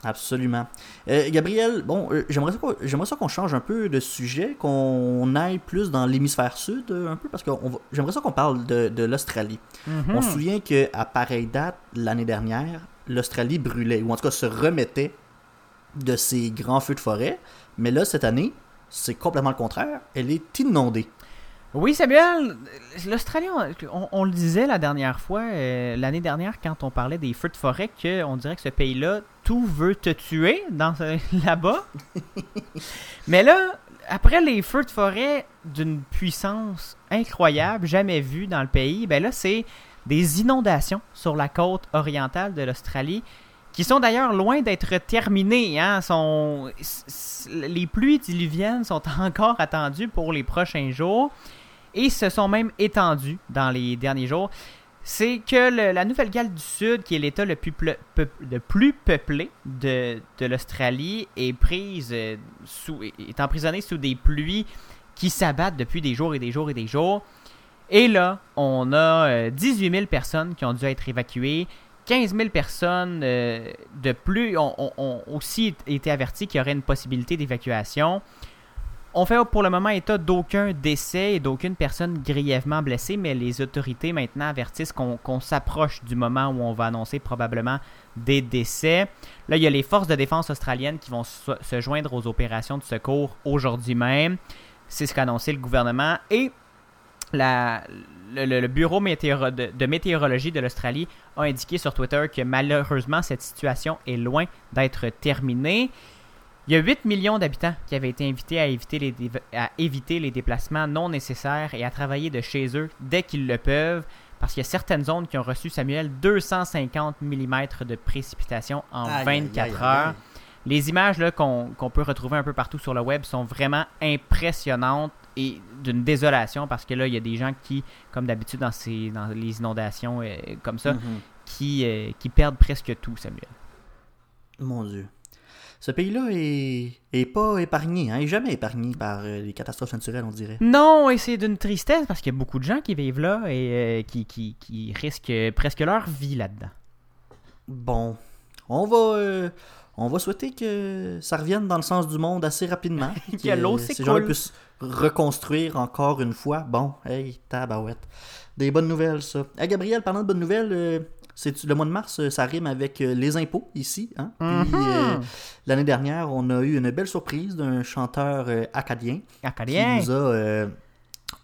Absolument. Euh, Gabriel, bon, euh, j'aimerais ça qu'on- j'aimerais ça qu'on change un peu de sujet, qu'on aille plus dans l'hémisphère sud, euh, un peu, parce que j'aimerais ça qu'on parle de, de l'Australie. Mhm. On se souvient qu'à pareille date, l'année dernière, l'Australie brûlait, ou en tout cas se remettait de ses grands feux de forêt. Mais là, cette année, c'est complètement le contraire. Elle est inondée. Oui, Samuel, l'Australie, on, on- le disait la dernière fois, l'année dernière, quand on parlait des feux de forêt, qu'on dirait que ce pays-là, tout veut te tuer dans là-bas. Mais là, après les feux de forêt d'une puissance incroyable, jamais vue dans le pays, ben là, c'est des inondations sur la côte orientale de l'Australie qui sont d'ailleurs loin d'être terminées. Hein, sont, les pluies diluviennes sont encore attendues pour les prochains jours et se sont même étendues dans les derniers jours. C'est que la Nouvelle-Galles du Sud, qui est l'État le plus, peuplé de, l'Australie, est prise euh, sous, emprisonnée sous des pluies qui s'abattent depuis des jours et des jours et des jours. Et là, on a euh, 18 000 personnes qui ont dû être évacuées. 15 000 personnes euh, de plus ont aussi été averties qu'il y aurait une possibilité d'évacuation. On fait pour le moment état d'aucun décès et d'aucune personne grièvement blessée, mais les autorités maintenant avertissent qu'on s'approche du moment où on va annoncer probablement des décès. Là, il y a les forces de défense australiennes qui vont se joindre aux opérations de secours aujourd'hui même. C'est ce qu'a annoncé le gouvernement. Et le, bureau de météorologie de l'Australie a indiqué sur Twitter que malheureusement cette situation est loin d'être terminée. Il y a 8 millions d'habitants qui avaient été invités à éviter, les, à éviter les déplacements non nécessaires et à travailler de chez eux dès qu'ils le peuvent, parce qu'il y a certaines zones qui ont reçu, Samuel, 250 mm de précipitations en Aïe, aïe, 24 aïe, aïe, heures. Les images qu'on qu'on peut retrouver un peu partout sur le web sont vraiment impressionnantes et d'une désolation parce que là, il y a des gens qui, comme d'habitude dans, ces, dans les inondations euh, comme ça, Mhm. qui, euh, qui perdent presque tout, Samuel. Mon Dieu. Ce pays-là est, est pas épargné, hein, est jamais épargné par euh, les catastrophes naturelles, on dirait. Non, et c'est d'une tristesse parce qu'il y a beaucoup de gens qui vivent là et euh, qui, qui, qui risquent presque leur vie là-dedans. Bon, on va, euh, on va souhaiter que ça revienne dans le sens du monde assez rapidement. Que l'eau ces gens puissent reconstruire encore une fois. Bon, hey, tabarouette. Des bonnes nouvelles, ça. Ah, Gabriel, parlant de bonnes nouvelles, c'est le mois de mars, euh, ça rime avec euh, les impôts ici. Hein? Puis, Mhm. euh, l'année dernière, on a eu une belle surprise d'un chanteur euh, acadien qui Acadien. nous a euh,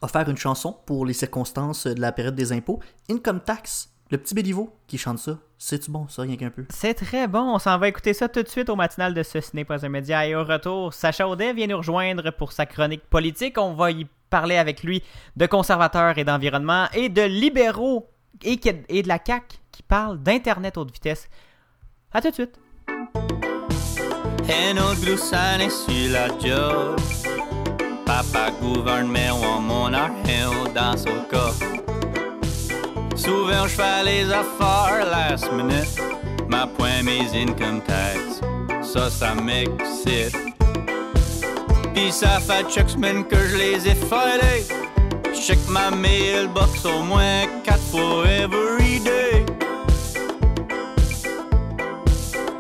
offert une chanson pour les circonstances de la période des impôts. Income Tax, le petit Béliveau qui chante ça. C'est-tu bon, ça, rien qu'un peu? C'est très bon. On s'en va écouter ça tout de suite au matinal de Ce n'est pas un média. Et au retour, Sacha Audet vient nous rejoindre pour sa chronique politique. On va y parler avec lui de conservateurs et d'environnement et de libéraux et, et de la CAQ qui parle d'Internet haute vitesse. À tout de suite. Un autre gloussane sur la job. Papa gouverne, mais on mon argent dans son coffre. Souvent, je fais les affaires last minute. Ma point mes income tax. Ça, ça m'excite. Pis ça fait chaque semaine que je les ai filés. Check ma mailbox au moins quatre fois every day.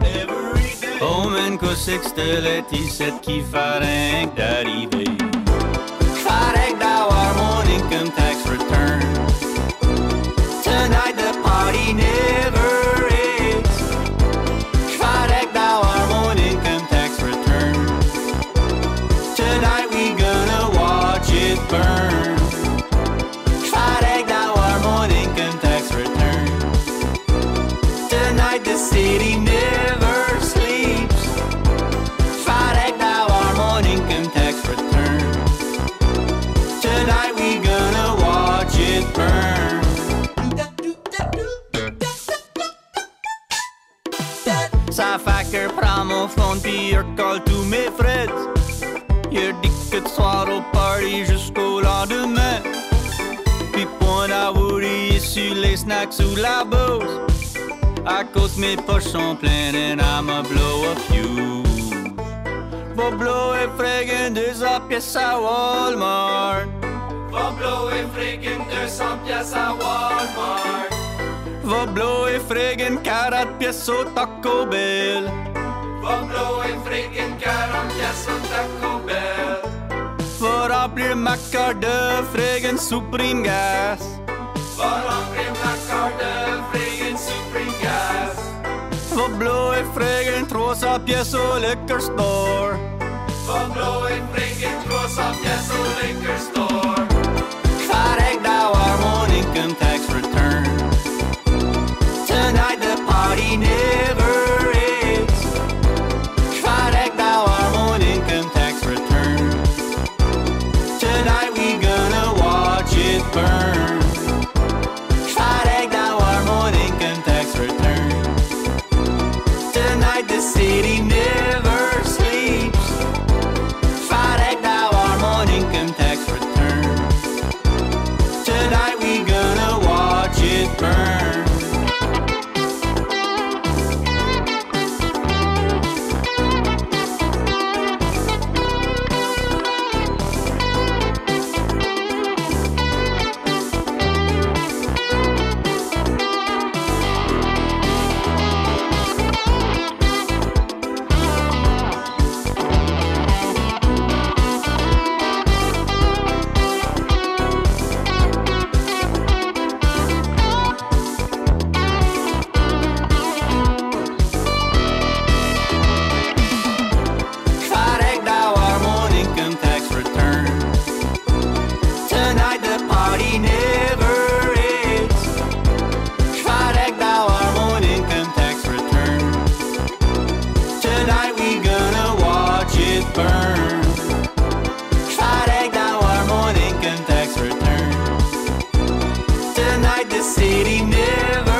Every day. Oh man, que c'est que c'était l'étiquette qui fait rien que d'arriver. Fait d'avoir mon income tax return. Tonight the party never pis recall tous mes frais. Il dit que de soir au party jusqu'au lendemain. Puis point à Woody sur les snacks ou la bouse. À cause mes poches sont pleines and I'ma blow a fuse. Va blower friggin' 200 pièces à Walmart. Va blower friggin' 200 pièces à Walmart. Va blower friggin' 40 pièces au Taco Bell. Remplir ma carte de friggin' Supreme Gas. Va remplir ma carte de friggin' Supreme Gas? Va blower friggin' 300 pièces au liquor store. Va blower friggin' 300 pièces au liquor store. Fait d'avoir mon income tax return. Tonight the party never city never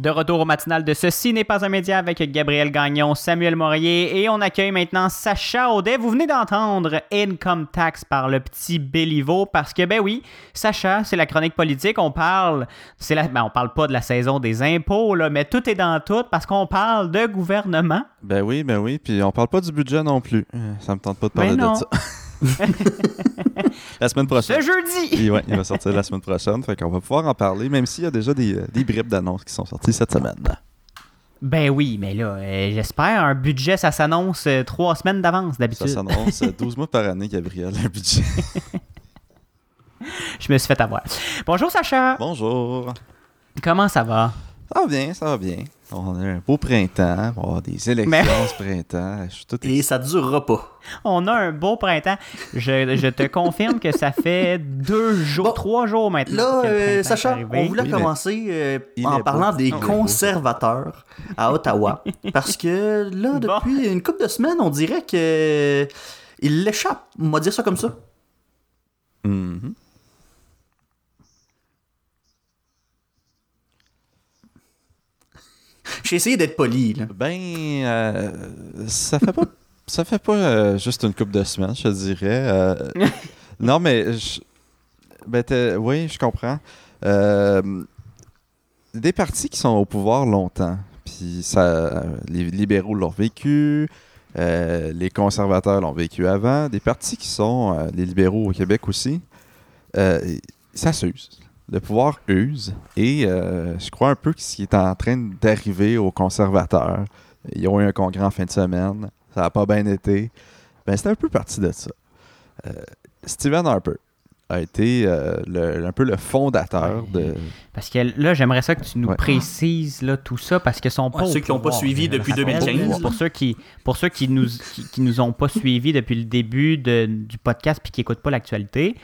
De retour au matinal de Ceci n'est pas un média avec Gabriel Gagnon, Samuel Morier et on accueille maintenant Sacha Audet. Vous venez d'entendre Income Tax par le petit Béliveau parce que, ben oui, Sacha, c'est la chronique politique. On parle, c'est la, ben on parle pas de la saison des impôts, là, mais tout est dans tout parce qu'on parle de gouvernement. Ben oui, ben oui, puis on parle pas du budget non plus. Euh, Ça me tente pas de parler Ben non. de ça. la semaine prochaine. Ce jeudi! Puis ouais, il va sortir la semaine prochaine, fait qu'on va pouvoir en parler, même s'il y a déjà des, euh, des bribes d'annonces qui sont sorties cette semaine. Ben oui, mais là, euh, j'espère, un budget, ça s'annonce euh, trois semaines d'avance Ça d'habitude. s'annonce euh, 12 mois par année, Gabriel, le budget. Je me suis fait avoir. Bonjour Sacha! Bonjour. Comment ça va? Ça va bien, ça va bien. On a un beau printemps, on va avoir des élections Mais- ce printemps. Je suis tout Et ça durera pas. On a un beau printemps. Je, je te confirme que ça fait deux jours, Bon, trois jours maintenant. Là, que le euh, Sacha, on voulait Il commencer euh, en parlant beau. des conservateurs à Ottawa. parce que là, Bon. depuis une couple de semaines, on dirait que il l'échappe. On va dire ça comme ça. Mhm. J'ai essayé d'être poli. Là. Ben, euh, ça fait pas, ça fait pas euh, juste une couple de semaines, je te dirais. euh. non, mais, je- ben, oui, je comprends. Des partis qui sont au pouvoir longtemps, puis ça, les libéraux l'ont vécu, les conservateurs l'ont vécu avant, des partis qui sont, les libéraux au Québec aussi, ça s'use. Le pouvoir use. Et euh, je crois un peu que ce qui est en train d'arriver aux conservateurs, ils ont eu un congrès en fin de semaine, ça n'a pas bien été. Ben, c'est un peu parti de ça. Euh, Stephen Harper a été euh, le- un peu le fondateur de. Parce que là, j'aimerais ça que tu nous Ouais. précises là, tout ça parce que sont. Ouais, ceux qui l'ont pas suivi là, depuis ça s'appelle. 2015, Pour ceux qui, pour ceux qui nous, qui, qui nous ont pas suivis depuis le début de- du podcast puis qui écoutent pas l'actualité,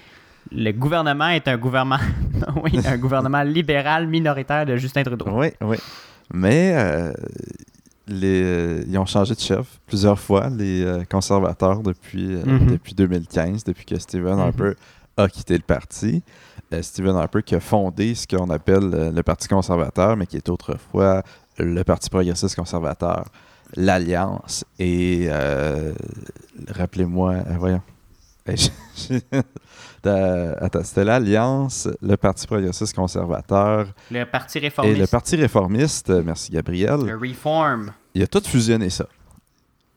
le gouvernement est un gouvernement, oui, un gouvernement libéral minoritaire de Justin Trudeau. Oui, oui. Mais euh, les, euh, ils ont changé de chef plusieurs fois, les euh, conservateurs, depuis, euh, Mhm. depuis 2015, depuis que Stephen Mhm. Harper a quitté le parti. Euh, Stephen Harper qui a fondé ce qu'on appelle le Parti conservateur, mais qui est autrefois le Parti progressiste conservateur, l'Alliance et, euh, rappelez-moi, voyons. C'était l'Alliance, le Parti progressiste conservateur, Le Parti et réformiste. le Parti réformiste, euh, merci Gabriel, Le Reform. il a tout fusionné ça.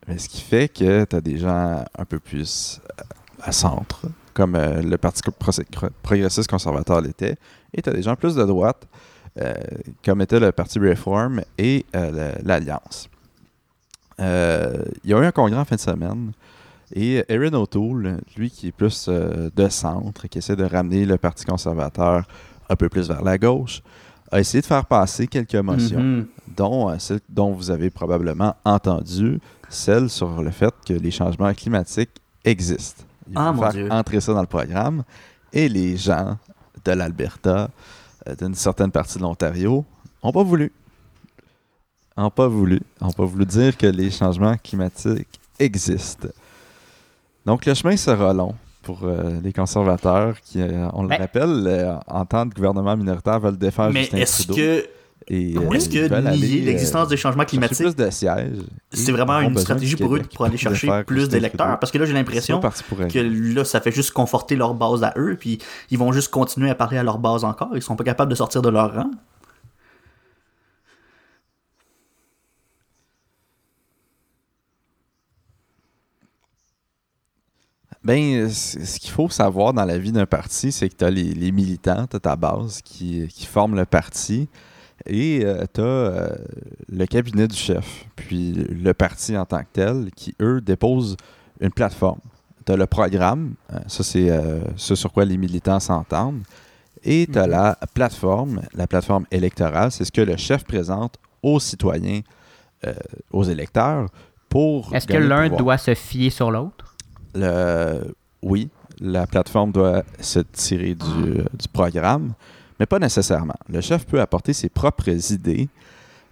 Mais ce qui fait que tu as des gens un peu plus euh, à centre, comme euh, le Parti progressiste conservateur l'était, et tu as des gens plus de droite, euh, comme était le Parti Reform et euh, l'Alliance. Il y a eu un congrès en fin de semaine. Et Erin O'Toole, lui qui est plus euh, de centre, qui essaie de ramener le Parti conservateur un peu plus vers la gauche, a essayé de faire passer quelques motions Mhm. dont euh, celle dont vous avez probablement entendu, celle sur le fait que les changements climatiques existent. Il Ah, faut faire Dieu. entrer ça dans le programme. Et les gens de l'Alberta, euh, d'une certaine partie de l'Ontario, n'ont pas voulu. N'ont pas voulu. N'ont pas voulu dire que les changements climatiques existent. Donc le chemin sera long pour euh, les conservateurs qui, euh, on le Ben- rappelle, euh, en tant que gouvernement minoritaire, veulent défendre Mais Justin est-ce Trudeau. que, Et, est-ce que nier euh, l'existence des changements climatiques, plus de sièges. c'est vraiment une stratégie pour eux pour aller de chercher plus Justin d'électeurs? Trudeau. Parce que là, j'ai l'impression que là, ça fait juste conforter leur base à eux, puis ils vont juste continuer à parler à leur base encore. Ils sont pas capables de sortir de leur rang. Ben, ce qu'il faut savoir dans la vie d'un parti, c'est que tu as les, les militants, tu ta base qui, qui forment le parti, et tu as le cabinet du chef, puis le parti en tant que tel, qui, eux, déposent une plateforme. Tu as le programme, euh, ça c'est euh, ce sur quoi les militants s'entendent, et tu as Mhm. la plateforme, la plateforme électorale, c'est ce que le chef présente aux citoyens, euh, aux électeurs, pour... Est-ce que l'un doit se fier sur l'autre? Le- oui, la plateforme doit se tirer du, du programme, mais pas nécessairement. Le chef peut apporter ses propres idées,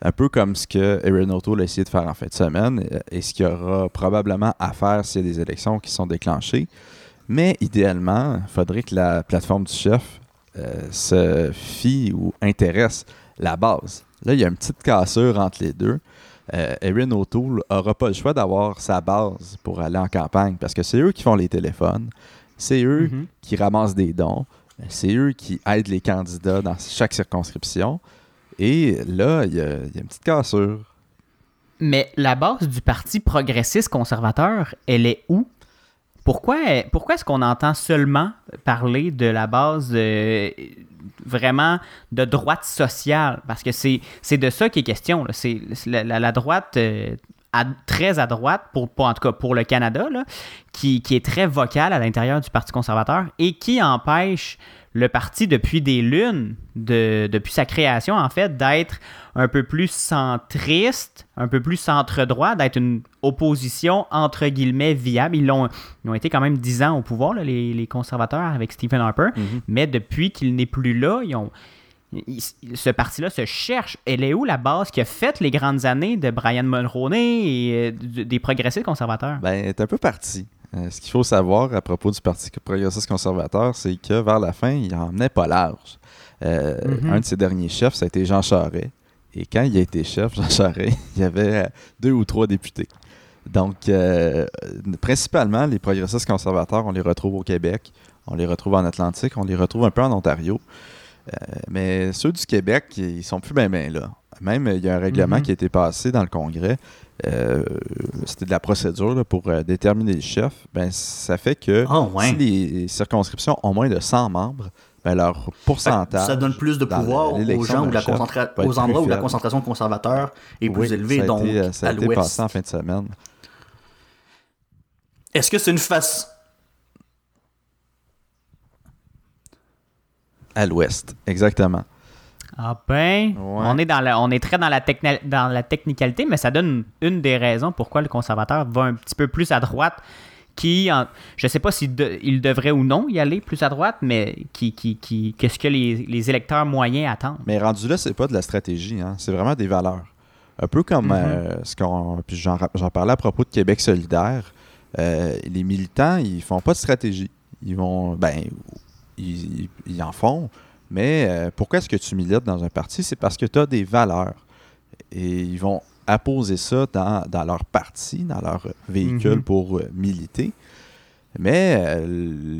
un peu comme ce que Erin O'Toole a essayé de faire en fin de semaine euh, et ce qu'il y aura probablement à faire s'il y a des élections qui sont déclenchées. Mais idéalement, il faudrait que la plateforme du chef euh, se fie ou intéresse la base. Là, il y a une petite cassure entre les deux. Euh, Erin O'Toole n'aura pas le choix d'avoir sa base pour aller en campagne parce que c'est eux qui font les téléphones, c'est eux Mhm. qui ramassent des dons, c'est eux qui aident les candidats dans chaque circonscription. Et là, il y, a il y a une petite cassure. Mais la base du Parti progressiste conservateur, elle est où? Pourquoi, pourquoi est-ce qu'on entend seulement parler de la base euh, vraiment de droite sociale? Parce que c'est de ça qui est question. la droite euh, à- très à droite, pour, pour- en tout cas pour le Canada, là, qui, qui est très vocale à l'intérieur du Parti conservateur et qui empêche le parti depuis des lunes, de, depuis sa création en fait, d'être un peu plus centriste, un peu plus centre-droit, d'être une opposition entre guillemets viable. Ils, l'ont, ils ont été quand même 10 ans au pouvoir, là, les, les conservateurs avec Stephen Harper, mais depuis qu'il n'est plus là, ils ont, il- ce parti-là se cherche. Elle est où la base qui a fait les grandes années de Brian Mulroney et euh, des progressistes conservateurs? Ben, est un peu parti. Euh, ce qu'il faut savoir à propos du Parti progressiste conservateur, c'est que vers la fin, il n'en emmenait pas large. Euh, Mhm. Un de ses derniers chefs, ça a été Jean Charest. Et quand il a été chef, Jean Charest, il y avait deux ou trois députés. Donc, euh, principalement, les progressistes conservateurs, on les retrouve au Québec, on les retrouve en Atlantique, on les retrouve un peu en Ontario. Euh, mais ceux du Québec, ils sont plus bien ben là. Même, il y a un règlement Mhm. qui a été passé dans le Congrès. euh, C'était de la procédure là, pour euh, déterminer le chef. Ben, ça fait que Ah, ouais. si les circonscriptions ont moins de 100 membres, ben, leur pourcentage. Ça donne plus de pouvoir aux gens la concentra- aux endroits où la concentration de conservateurs est plus Oui, élevée, ça a donc été, ça a à été passé en fin de semaine. Est-ce que c'est une face À l'ouest, exactement. Ah ben, Ouais. on, est dans la, on est très dans la, dans la technicalité, mais ça donne une des raisons pourquoi le conservateur va un petit peu plus à droite, qui, en- je sais pas s'il de- il devrait ou non y aller plus à droite, mais qui, qui, qui, qu'est-ce que les, les électeurs moyens attendent. Mais rendu là, c'est pas de la stratégie, hein, c'est vraiment des valeurs. Un peu comme Mhm. euh, ce qu'on. Puis j'en j'en parlais à propos de Québec solidaire. Euh, les militants, ils font pas de stratégie. Ils vont. Ben, ils, en font. Mais euh, pourquoi est-ce que tu milites dans un parti? C'est parce que tu as des valeurs. Et ils vont apposer ça dans, dans leur parti, dans leur véhicule Mhm. pour euh, militer. Mais euh,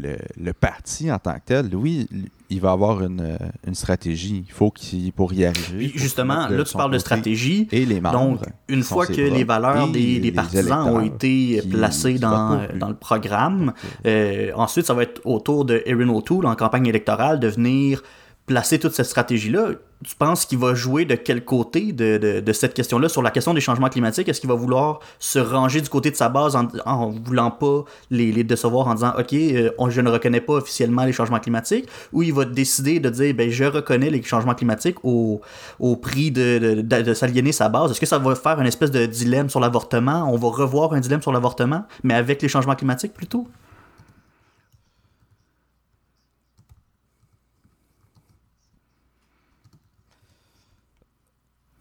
le, le parti en tant que tel, oui, il va avoir une, euh, une stratégie. Il faut qu'il pour y arriver. Justement, là, tu parles de stratégie. Et les membres. Donc, une fois que les valeurs des, des partisans ont été qui placées dans, plus. dans le programme, euh, ensuite, ça va être au tour de Erin O'Toole en campagne électorale de venir placer toute cette stratégie-là. Tu penses qu'il va jouer de quel côté de, de- de cette question-là sur la question des changements climatiques? Est-ce qu'il va vouloir se ranger du côté de sa base en, en voulant pas les, les décevoir en disant OK, euh, on- je ne reconnais pas officiellement les changements climatiques? Ou il va décider de dire ben, je reconnais les changements climatiques au, au prix de, de, de- s'aliéner sa base? Est-ce que ça va faire une espèce de dilemme sur l'avortement? On va revoir un dilemme sur l'avortement, mais avec les changements climatiques plutôt?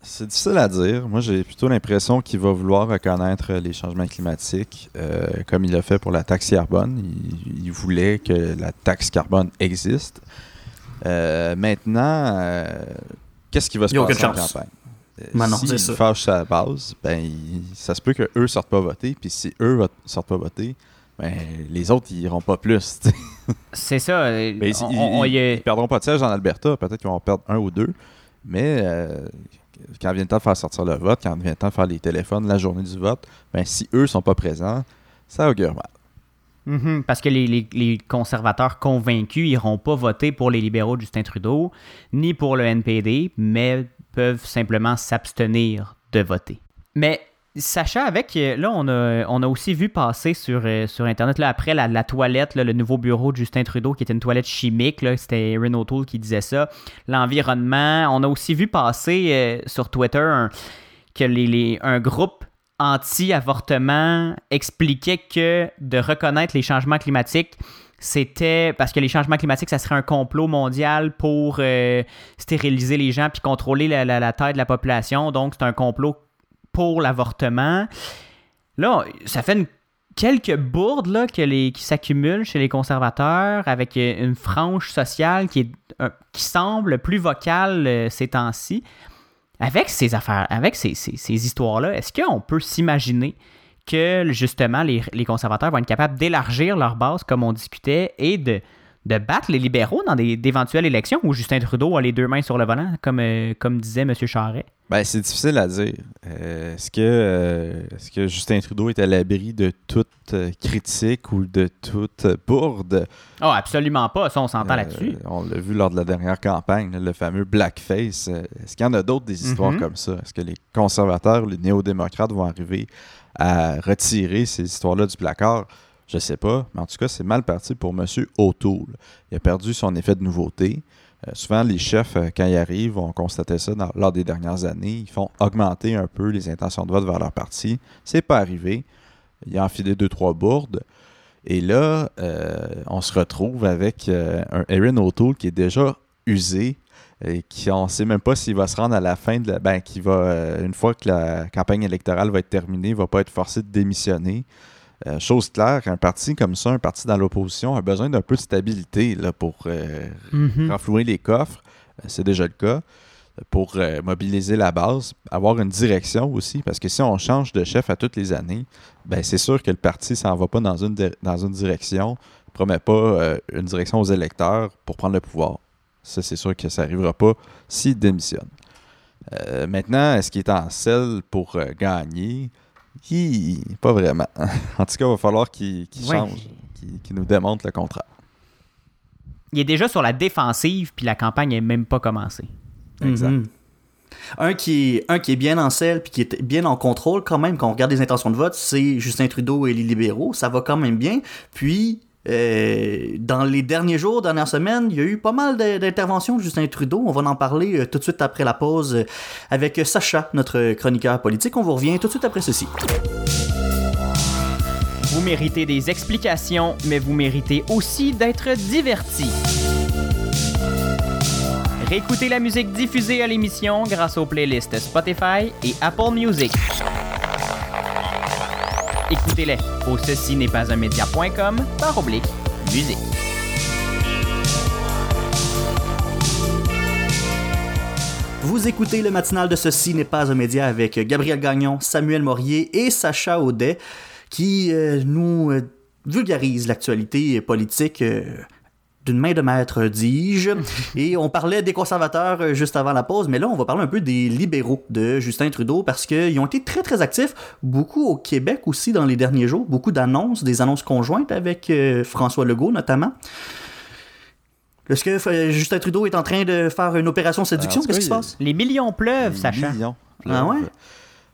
C'est difficile à dire. Moi, j'ai plutôt l'impression qu'il va vouloir reconnaître les changements climatiques, euh, comme il l'a fait pour la taxe carbone. Il, il voulait que la taxe carbone existe. Euh, maintenant, euh, qu'est-ce qui va se Il y a passer en campagne? Non, si ça. fâche sa base, ben, il- ça se peut qu'eux sortent pas voter. Puis si eux ne sortent pas voter, ben, les autres, ils iront pas plus. C'est ça. Ben, on- ils, on- ils- y ils perdront pas de siège en Alberta. Peut-être qu'ils vont en perdre un ou deux. Mais euh, quand vient le temps de faire sortir le vote, quand vient le temps de faire les téléphones la journée du vote, ben, si eux sont pas présents, ça augure mal. Mhm, parce que les, les- conservateurs convaincus iront pas voter pour les libéraux de Justin Trudeau, ni pour le NPD, mais peuvent simplement s'abstenir de voter. Mais sachant avec, euh, là, on a, aussi vu passer sur, euh, Internet, là, après la, toilette, le nouveau bureau de Justin Trudeau, qui était une toilette chimique, c'était Erin O'Toole qui disait ça, l'environnement. On a aussi vu passer euh, sur Twitter que les, les- un groupe anti-avortement expliquait que de reconnaître les changements climatiques, c'était parce que les changements climatiques, ça serait un complot mondial pour stériliser les gens puis contrôler la taille de la population. Donc, c'est un complot pour l'avortement. Là, ça fait quelques bourdes là, que les, qui s'accumulent chez les conservateurs avec euh, une frange sociale qui, est, qui semble plus vocale euh, ces temps-ci. Avec ces affaires, avec ces, ces- ces histoires-là, est-ce qu'on peut s'imaginer que justement les, les conservateurs vont être capables d'élargir leur base comme on discutait et de, de battre les libéraux dans d'éventuelles élections où Justin Trudeau a les deux mains sur le volant, comme, euh, comme disait M. Charret? Ben, c'est difficile à dire. Euh, est-ce, que, euh, est-ce que Justin Trudeau est à l'abri de toute critique ou de toute bourde? Oh, absolument pas, ça on s'entend là-dessus. On l'a vu lors de la dernière campagne, le fameux blackface. Est-ce qu'il y en a d'autres des histoires Mhm. comme ça? Est-ce que les conservateurs, les néo-démocrates vont arriver à retirer ces histoires-là du placard? Je sais pas, mais en tout cas, c'est mal parti pour M. O'Toole. Il a perdu son effet de nouveauté. Euh, souvent, les chefs, euh, quand ils arrivent, on constatait ça lors des dernières années, ils font augmenter un peu les intentions de vote vers leur parti. C'est pas arrivé. Il a enfilé deux, trois bourdes. Et là, euh, on se retrouve avec un Aaron O'Toole qui est déjà usé et qui on ne sait même pas s'il va se rendre à la fin de la. Ben, qui va, une fois que la campagne électorale va être terminée, il va pas être forcé de démissionner. Euh, chose claire, un parti comme ça, un parti dans l'opposition, a besoin d'un peu de stabilité là, pour euh, Mhm. renflouer les coffres. Euh, C'est déjà le cas. Pour euh, mobiliser la base, avoir une direction aussi, parce que si on change de chef à toutes les années, ben c'est sûr que le parti s'en va pas dans une, dans une direction, ne promet pas une direction aux électeurs pour prendre le pouvoir. Ça, c'est sûr que ça n'arrivera pas s'il démissionne. Maintenant, est-ce qu'il est en selle pour gagner? Hi, pas vraiment. en tout cas, il va falloir qu'il Ouais. change, qu'il nous démontre le contraire. Il est déjà sur la défensive, puis la campagne n'est même pas commencée. Exact. Mhm. Un qui, est, un qui est bien en selle puis qui est bien en contrôle quand même quand on regarde les intentions de vote, c'est Justin Trudeau et les libéraux. Ça va quand même bien. Puis, euh, dans les derniers jours, dernières semaines, il y a eu pas mal d'interventions de Justin Trudeau. On va en parler euh, tout de suite après la pause euh, avec Sacha, notre chroniqueur politique. On vous revient tout de suite après ceci. Vous méritez des explications, mais vous méritez aussi d'être divertis. Réécoutez la musique diffusée à l'émission grâce aux playlists Spotify et Apple Music. Écoutez-les au ceci n'est pas un média.com par oblique musique. Vous écoutez le matinal de Ceci n'est pas un média avec Gabriel Gagnon, Samuel Morier et Sacha Audet qui euh, nous euh, vulgarisent l'actualité politique euh, d'une main de maître, dis-je. et on parlait des conservateurs euh, juste avant la pause, mais là, on va parler un peu des libéraux de Justin Trudeau parce qu'ils ont été très, très actifs, beaucoup au Québec aussi dans les derniers jours, beaucoup d'annonces, des annonces conjointes avec euh, François Legault notamment. Est-ce que euh, Justin Trudeau est en train de faire une opération séduction? En tout Qu'est-ce qui se passe? Les millions pleuvent, Sacha. millions. Ah ouais?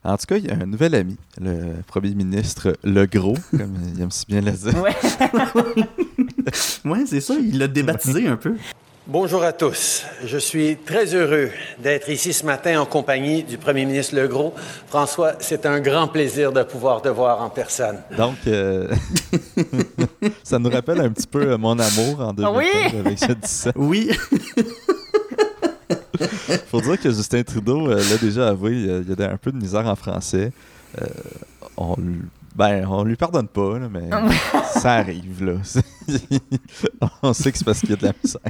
En tout cas, il y a un nouvel ami, le premier ministre Legros, comme il aime si bien le dire. Ouais. Ouais, c'est ça, il l'a débaptisé un peu. Bonjour à tous. Je suis très heureux d'être ici ce matin en compagnie du premier ministre Legros. François, c'est un grand plaisir de pouvoir te voir en personne. Donc, euh, ça nous rappelle un petit peu mon amour en 2015 oui? avec ce 17. Oui, Faut dire que Justin Trudeau euh, l'a déjà avoué, il y a- un peu de misère en français. Euh, on, lui- ben, on lui pardonne pas, là, mais ça arrive. Là. on sait que c'est parce qu'il y a de la misère.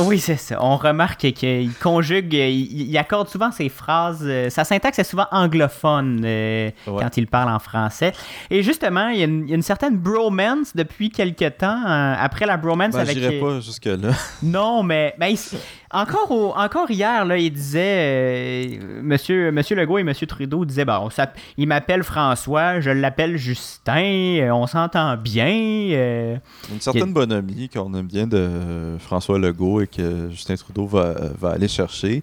Oui, c'est ça. On remarque qu'il conjugue, il, il accorde souvent ses phrases, euh, sa syntaxe est souvent anglophone euh, Ouais. quand il parle en français. Et justement, il y a une, il y a une certaine bromance depuis quelque temps, euh, après la bromance Ben, avec... J'irai pas jusque-là. Non, mais ben, il- encore, au- encore hier, là, il disait, monsieur, monsieur Legault et Monsieur Trudeau disaient, bah, on il m'appelle François, je l'appelle Justin, on s'entend bien. Une certaine bonhomie qu'on aime bien de François Legault et que Justin Trudeau va, va aller chercher.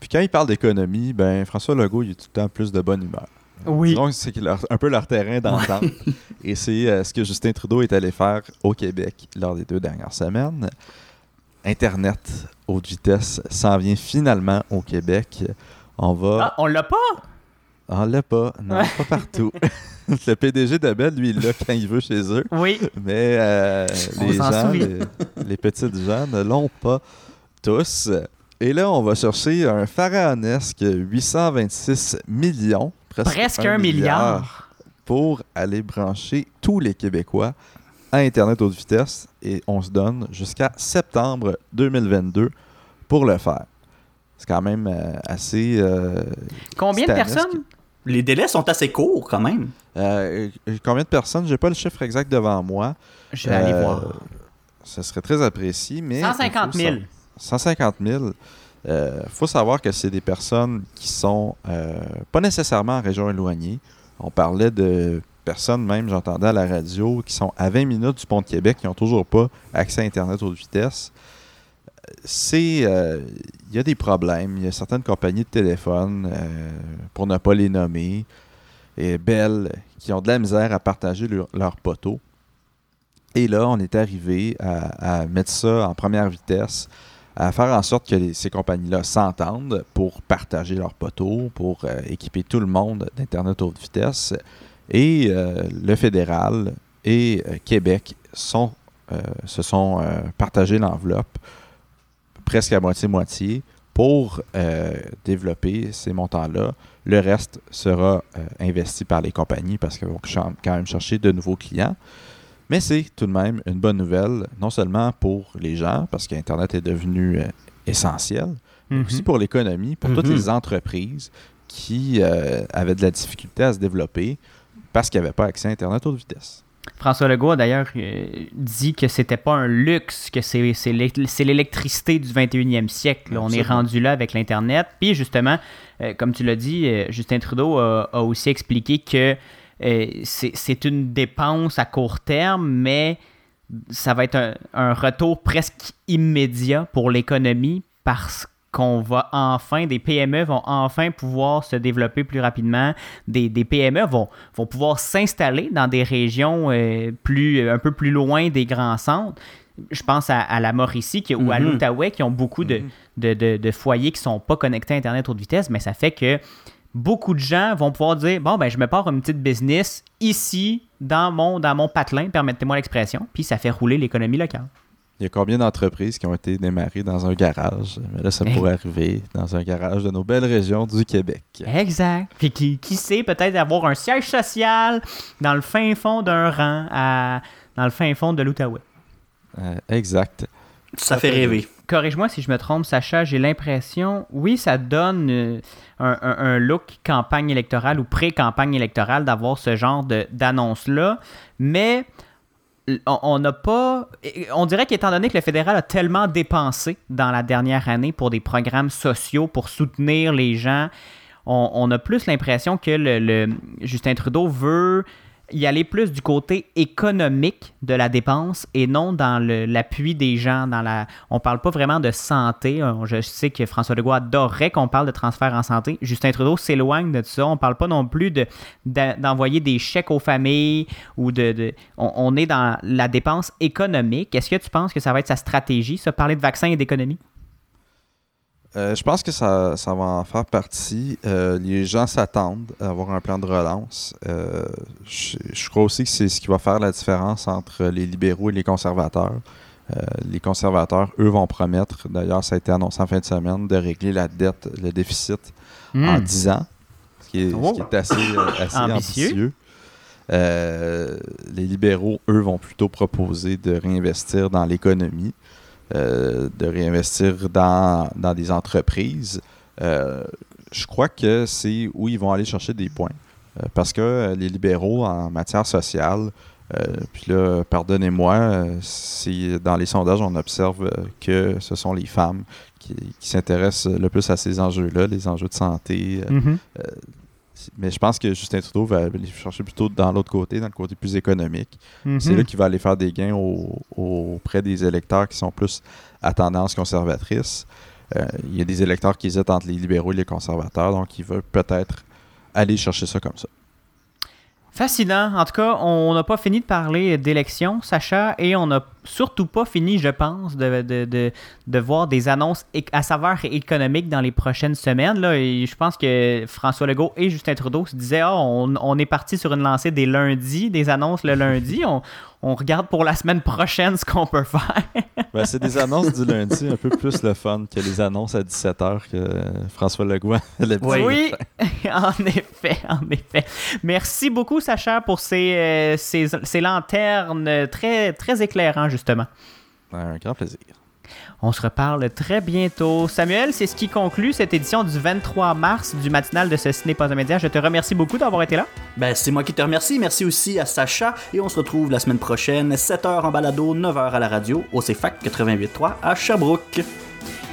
Puis quand il parle d'économie, ben François Legault, il est tout le temps plus de bonne humeur. Oui. Donc, c'est un peu leur terrain d'entente. Et c'est euh, ce que Justin Trudeau est allé faire au Québec lors des deux dernières semaines. Internet haute vitesse s'en vient finalement au Québec. On va. Ah, on l'a pas? On l'a pas. Non, Ouais. pas partout. Le PDG de Bell, lui, il l'a quand il veut chez eux. Oui. Mais euh, les gens, les, les petites gens ne l'ont pas tous. Et là, on va chercher un pharaonesque 826 millions. Presque, Presque un milliard. pour aller brancher tous les Québécois à Internet haute vitesse et on se donne jusqu'à septembre 2022 pour le faire. C'est quand même euh, assez. euh, Combien de personnes? Les délais sont assez courts quand même. Euh, combien de personnes? J'ai pas le chiffre exact devant moi. Je vais aller Euh, voir. Ce serait très apprécié, mais. 150 000. faut sa- 150 000. Il faut savoir que c'est des personnes qui sont euh, pas nécessairement en région éloignée. On parlait de personnes, même j'entendais à la radio, qui sont à 20 minutes du pont de Québec, qui n'ont toujours pas accès à Internet haute vitesse. C'est. euh, Il y a des problèmes. Il y a certaines compagnies de téléphone, euh, pour ne pas les nommer, et Bell, qui ont de la misère à partager leur, leur poteau. Et là, on est arrivé à, mettre ça en première vitesse, à faire en sorte que ces compagnies-là s'entendent pour partager leur poteau, pour euh, équiper tout le monde d'Internet haute vitesse. Et euh, le fédéral et euh, Québec sont, euh, se sont euh, partagés l'enveloppe presque à moitié-moitié pour euh, développer ces montants-là. Le reste sera euh, investi par les compagnies parce qu'elles vont quand même chercher de nouveaux clients. Mais c'est tout de même une bonne nouvelle, non seulement pour les gens, parce qu'Internet est devenu euh, essentiel, mais Mhm. aussi pour l'économie, pour toutes Mhm. les entreprises qui avaient de la difficulté à se développer parce qu'ils n'avaient pas accès à Internet haute vitesse. François Legault a d'ailleurs euh, dit que c'était pas un luxe, que c'est c'est l'é- c'est l'électricité du 21e siècle. là. On est rendu là avec l'Internet. Puis justement, euh, comme tu l'as dit, euh, Justin Trudeau a, a aussi expliqué que c'est c'est une dépense à court terme, mais ça va être un, un retour presque immédiat pour l'économie parce qu'on va enfin, des PME vont enfin pouvoir se développer plus rapidement. Des, des PME vont, vont pouvoir s'installer dans des régions euh, plus, un peu plus loin des grands centres. Je pense à, à la Mauricie qui- ou à Mhm. l'Outaouais qui ont beaucoup de, de, de- de foyers qui ne sont pas connectés à Internet haute vitesse, mais ça fait que beaucoup de gens vont pouvoir dire bon ben je me pars une petite business ici dans mon dans mon patelin permettez-moi l'expression puis ça fait rouler l'économie locale Il y a combien d'entreprises qui ont été démarrées dans un garage? Mais là, ça Hey. pourrait arriver dans un garage de nos belles régions du Québec. exact puis qui, qui sait peut-être avoir un siège social dans le fin fond d'un rang à dans le fin fond de l'Outaouais Euh, exact. Ça fait rêver. Corrige-moi si je me trompe, Sacha, j'ai l'impression, oui, ça donne euh, un, un- un look campagne électorale ou pré-campagne électorale d'avoir ce genre de- d'annonce-là, mais on n'a pas... On dirait qu'étant donné que le fédéral a tellement dépensé dans la dernière année pour des programmes sociaux, pour soutenir les gens, on, a plus l'impression que le- Justin Trudeau veut y aller plus du côté économique de la dépense et non dans l'appui des gens. On parle pas vraiment de santé. Euh, Je sais que François Legault adorerait qu'on parle de transfert en santé. Justin Trudeau s'éloigne de ça. On parle pas non plus d'envoyer des chèques aux familles ou de... de- on, on est dans la dépense économique. Est-ce que tu penses que ça va être sa stratégie, ça, parler de vaccins et d'économie? Euh, je pense que ça, ça va en faire partie. Euh, les gens s'attendent à avoir un plan de relance. Euh, je, je crois aussi que c'est ce qui va faire la différence entre les libéraux et les conservateurs. Les conservateurs, eux, vont promettre, d'ailleurs, ça a été annoncé en fin de semaine, de régler la dette, le déficit en 10 ans, ce qui est, ce qui est assez, assez Ambitieux. ambitieux. Les libéraux, eux, vont plutôt proposer de réinvestir dans l'économie, euh, de réinvestir dans, dans des entreprises. Euh, je crois que c'est où ils vont aller chercher des points. Euh, parce que les libéraux, en matière sociale, puis là, pardonnez-moi, si dans les sondages, on observe que ce sont les femmes qui, qui s'intéressent le plus à ces enjeux-là, les enjeux de santé. Mhm. Mais je pense que Justin Trudeau va aller chercher plutôt dans l'autre côté, dans le côté plus économique. Mhm. C'est là qu'il va aller faire des gains au- auprès des électeurs qui sont plus à tendance conservatrice. Euh, il y a des électeurs qui hésitent entre les libéraux et les conservateurs, donc il veut peut-être aller chercher ça comme ça. Fascinant. En tout cas, on n'a pas fini de parler d'élections, Sacha, et on n'a surtout pas fini, je pense, de, de, de, de voir des annonces à saveur économique dans les prochaines semaines. Là, je pense que François Legault et Justin Trudeau se disaient Ah, on, on est parti sur une lancée des lundis, des annonces le lundi. On regarde pour la semaine prochaine ce qu'on peut faire. Ben, c'est des annonces du lundi un peu plus le fun que les annonces à 17h que François Legault avait Oui, en effet, en effet. Merci beaucoup, Sacha, pour ces, euh, ces, ces lanternes très, très éclairants, justement. Un grand plaisir. On se reparle très bientôt. Samuel, c'est ce qui conclut cette édition du 23 mars du matinal de ce n'est pas média. Je te remercie beaucoup d'avoir été là. Ben, c'est moi qui te remercie. Merci aussi à Sacha. Et on se retrouve la semaine prochaine, 7h en balado, 9h à la radio, au CFAC 88.3 à Sherbrooke.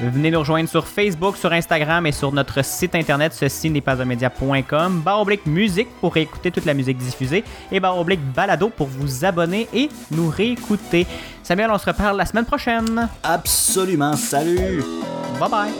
Venez nous rejoindre sur Facebook, sur Instagram et sur notre site internet ceci n'est pas un média.com. Barre oblique musique pour réécouter toute la musique diffusée et barre oblique balado pour vous abonner et nous réécouter. Samuel, on se reparle la semaine prochaine. Absolument. Salut. Bye bye.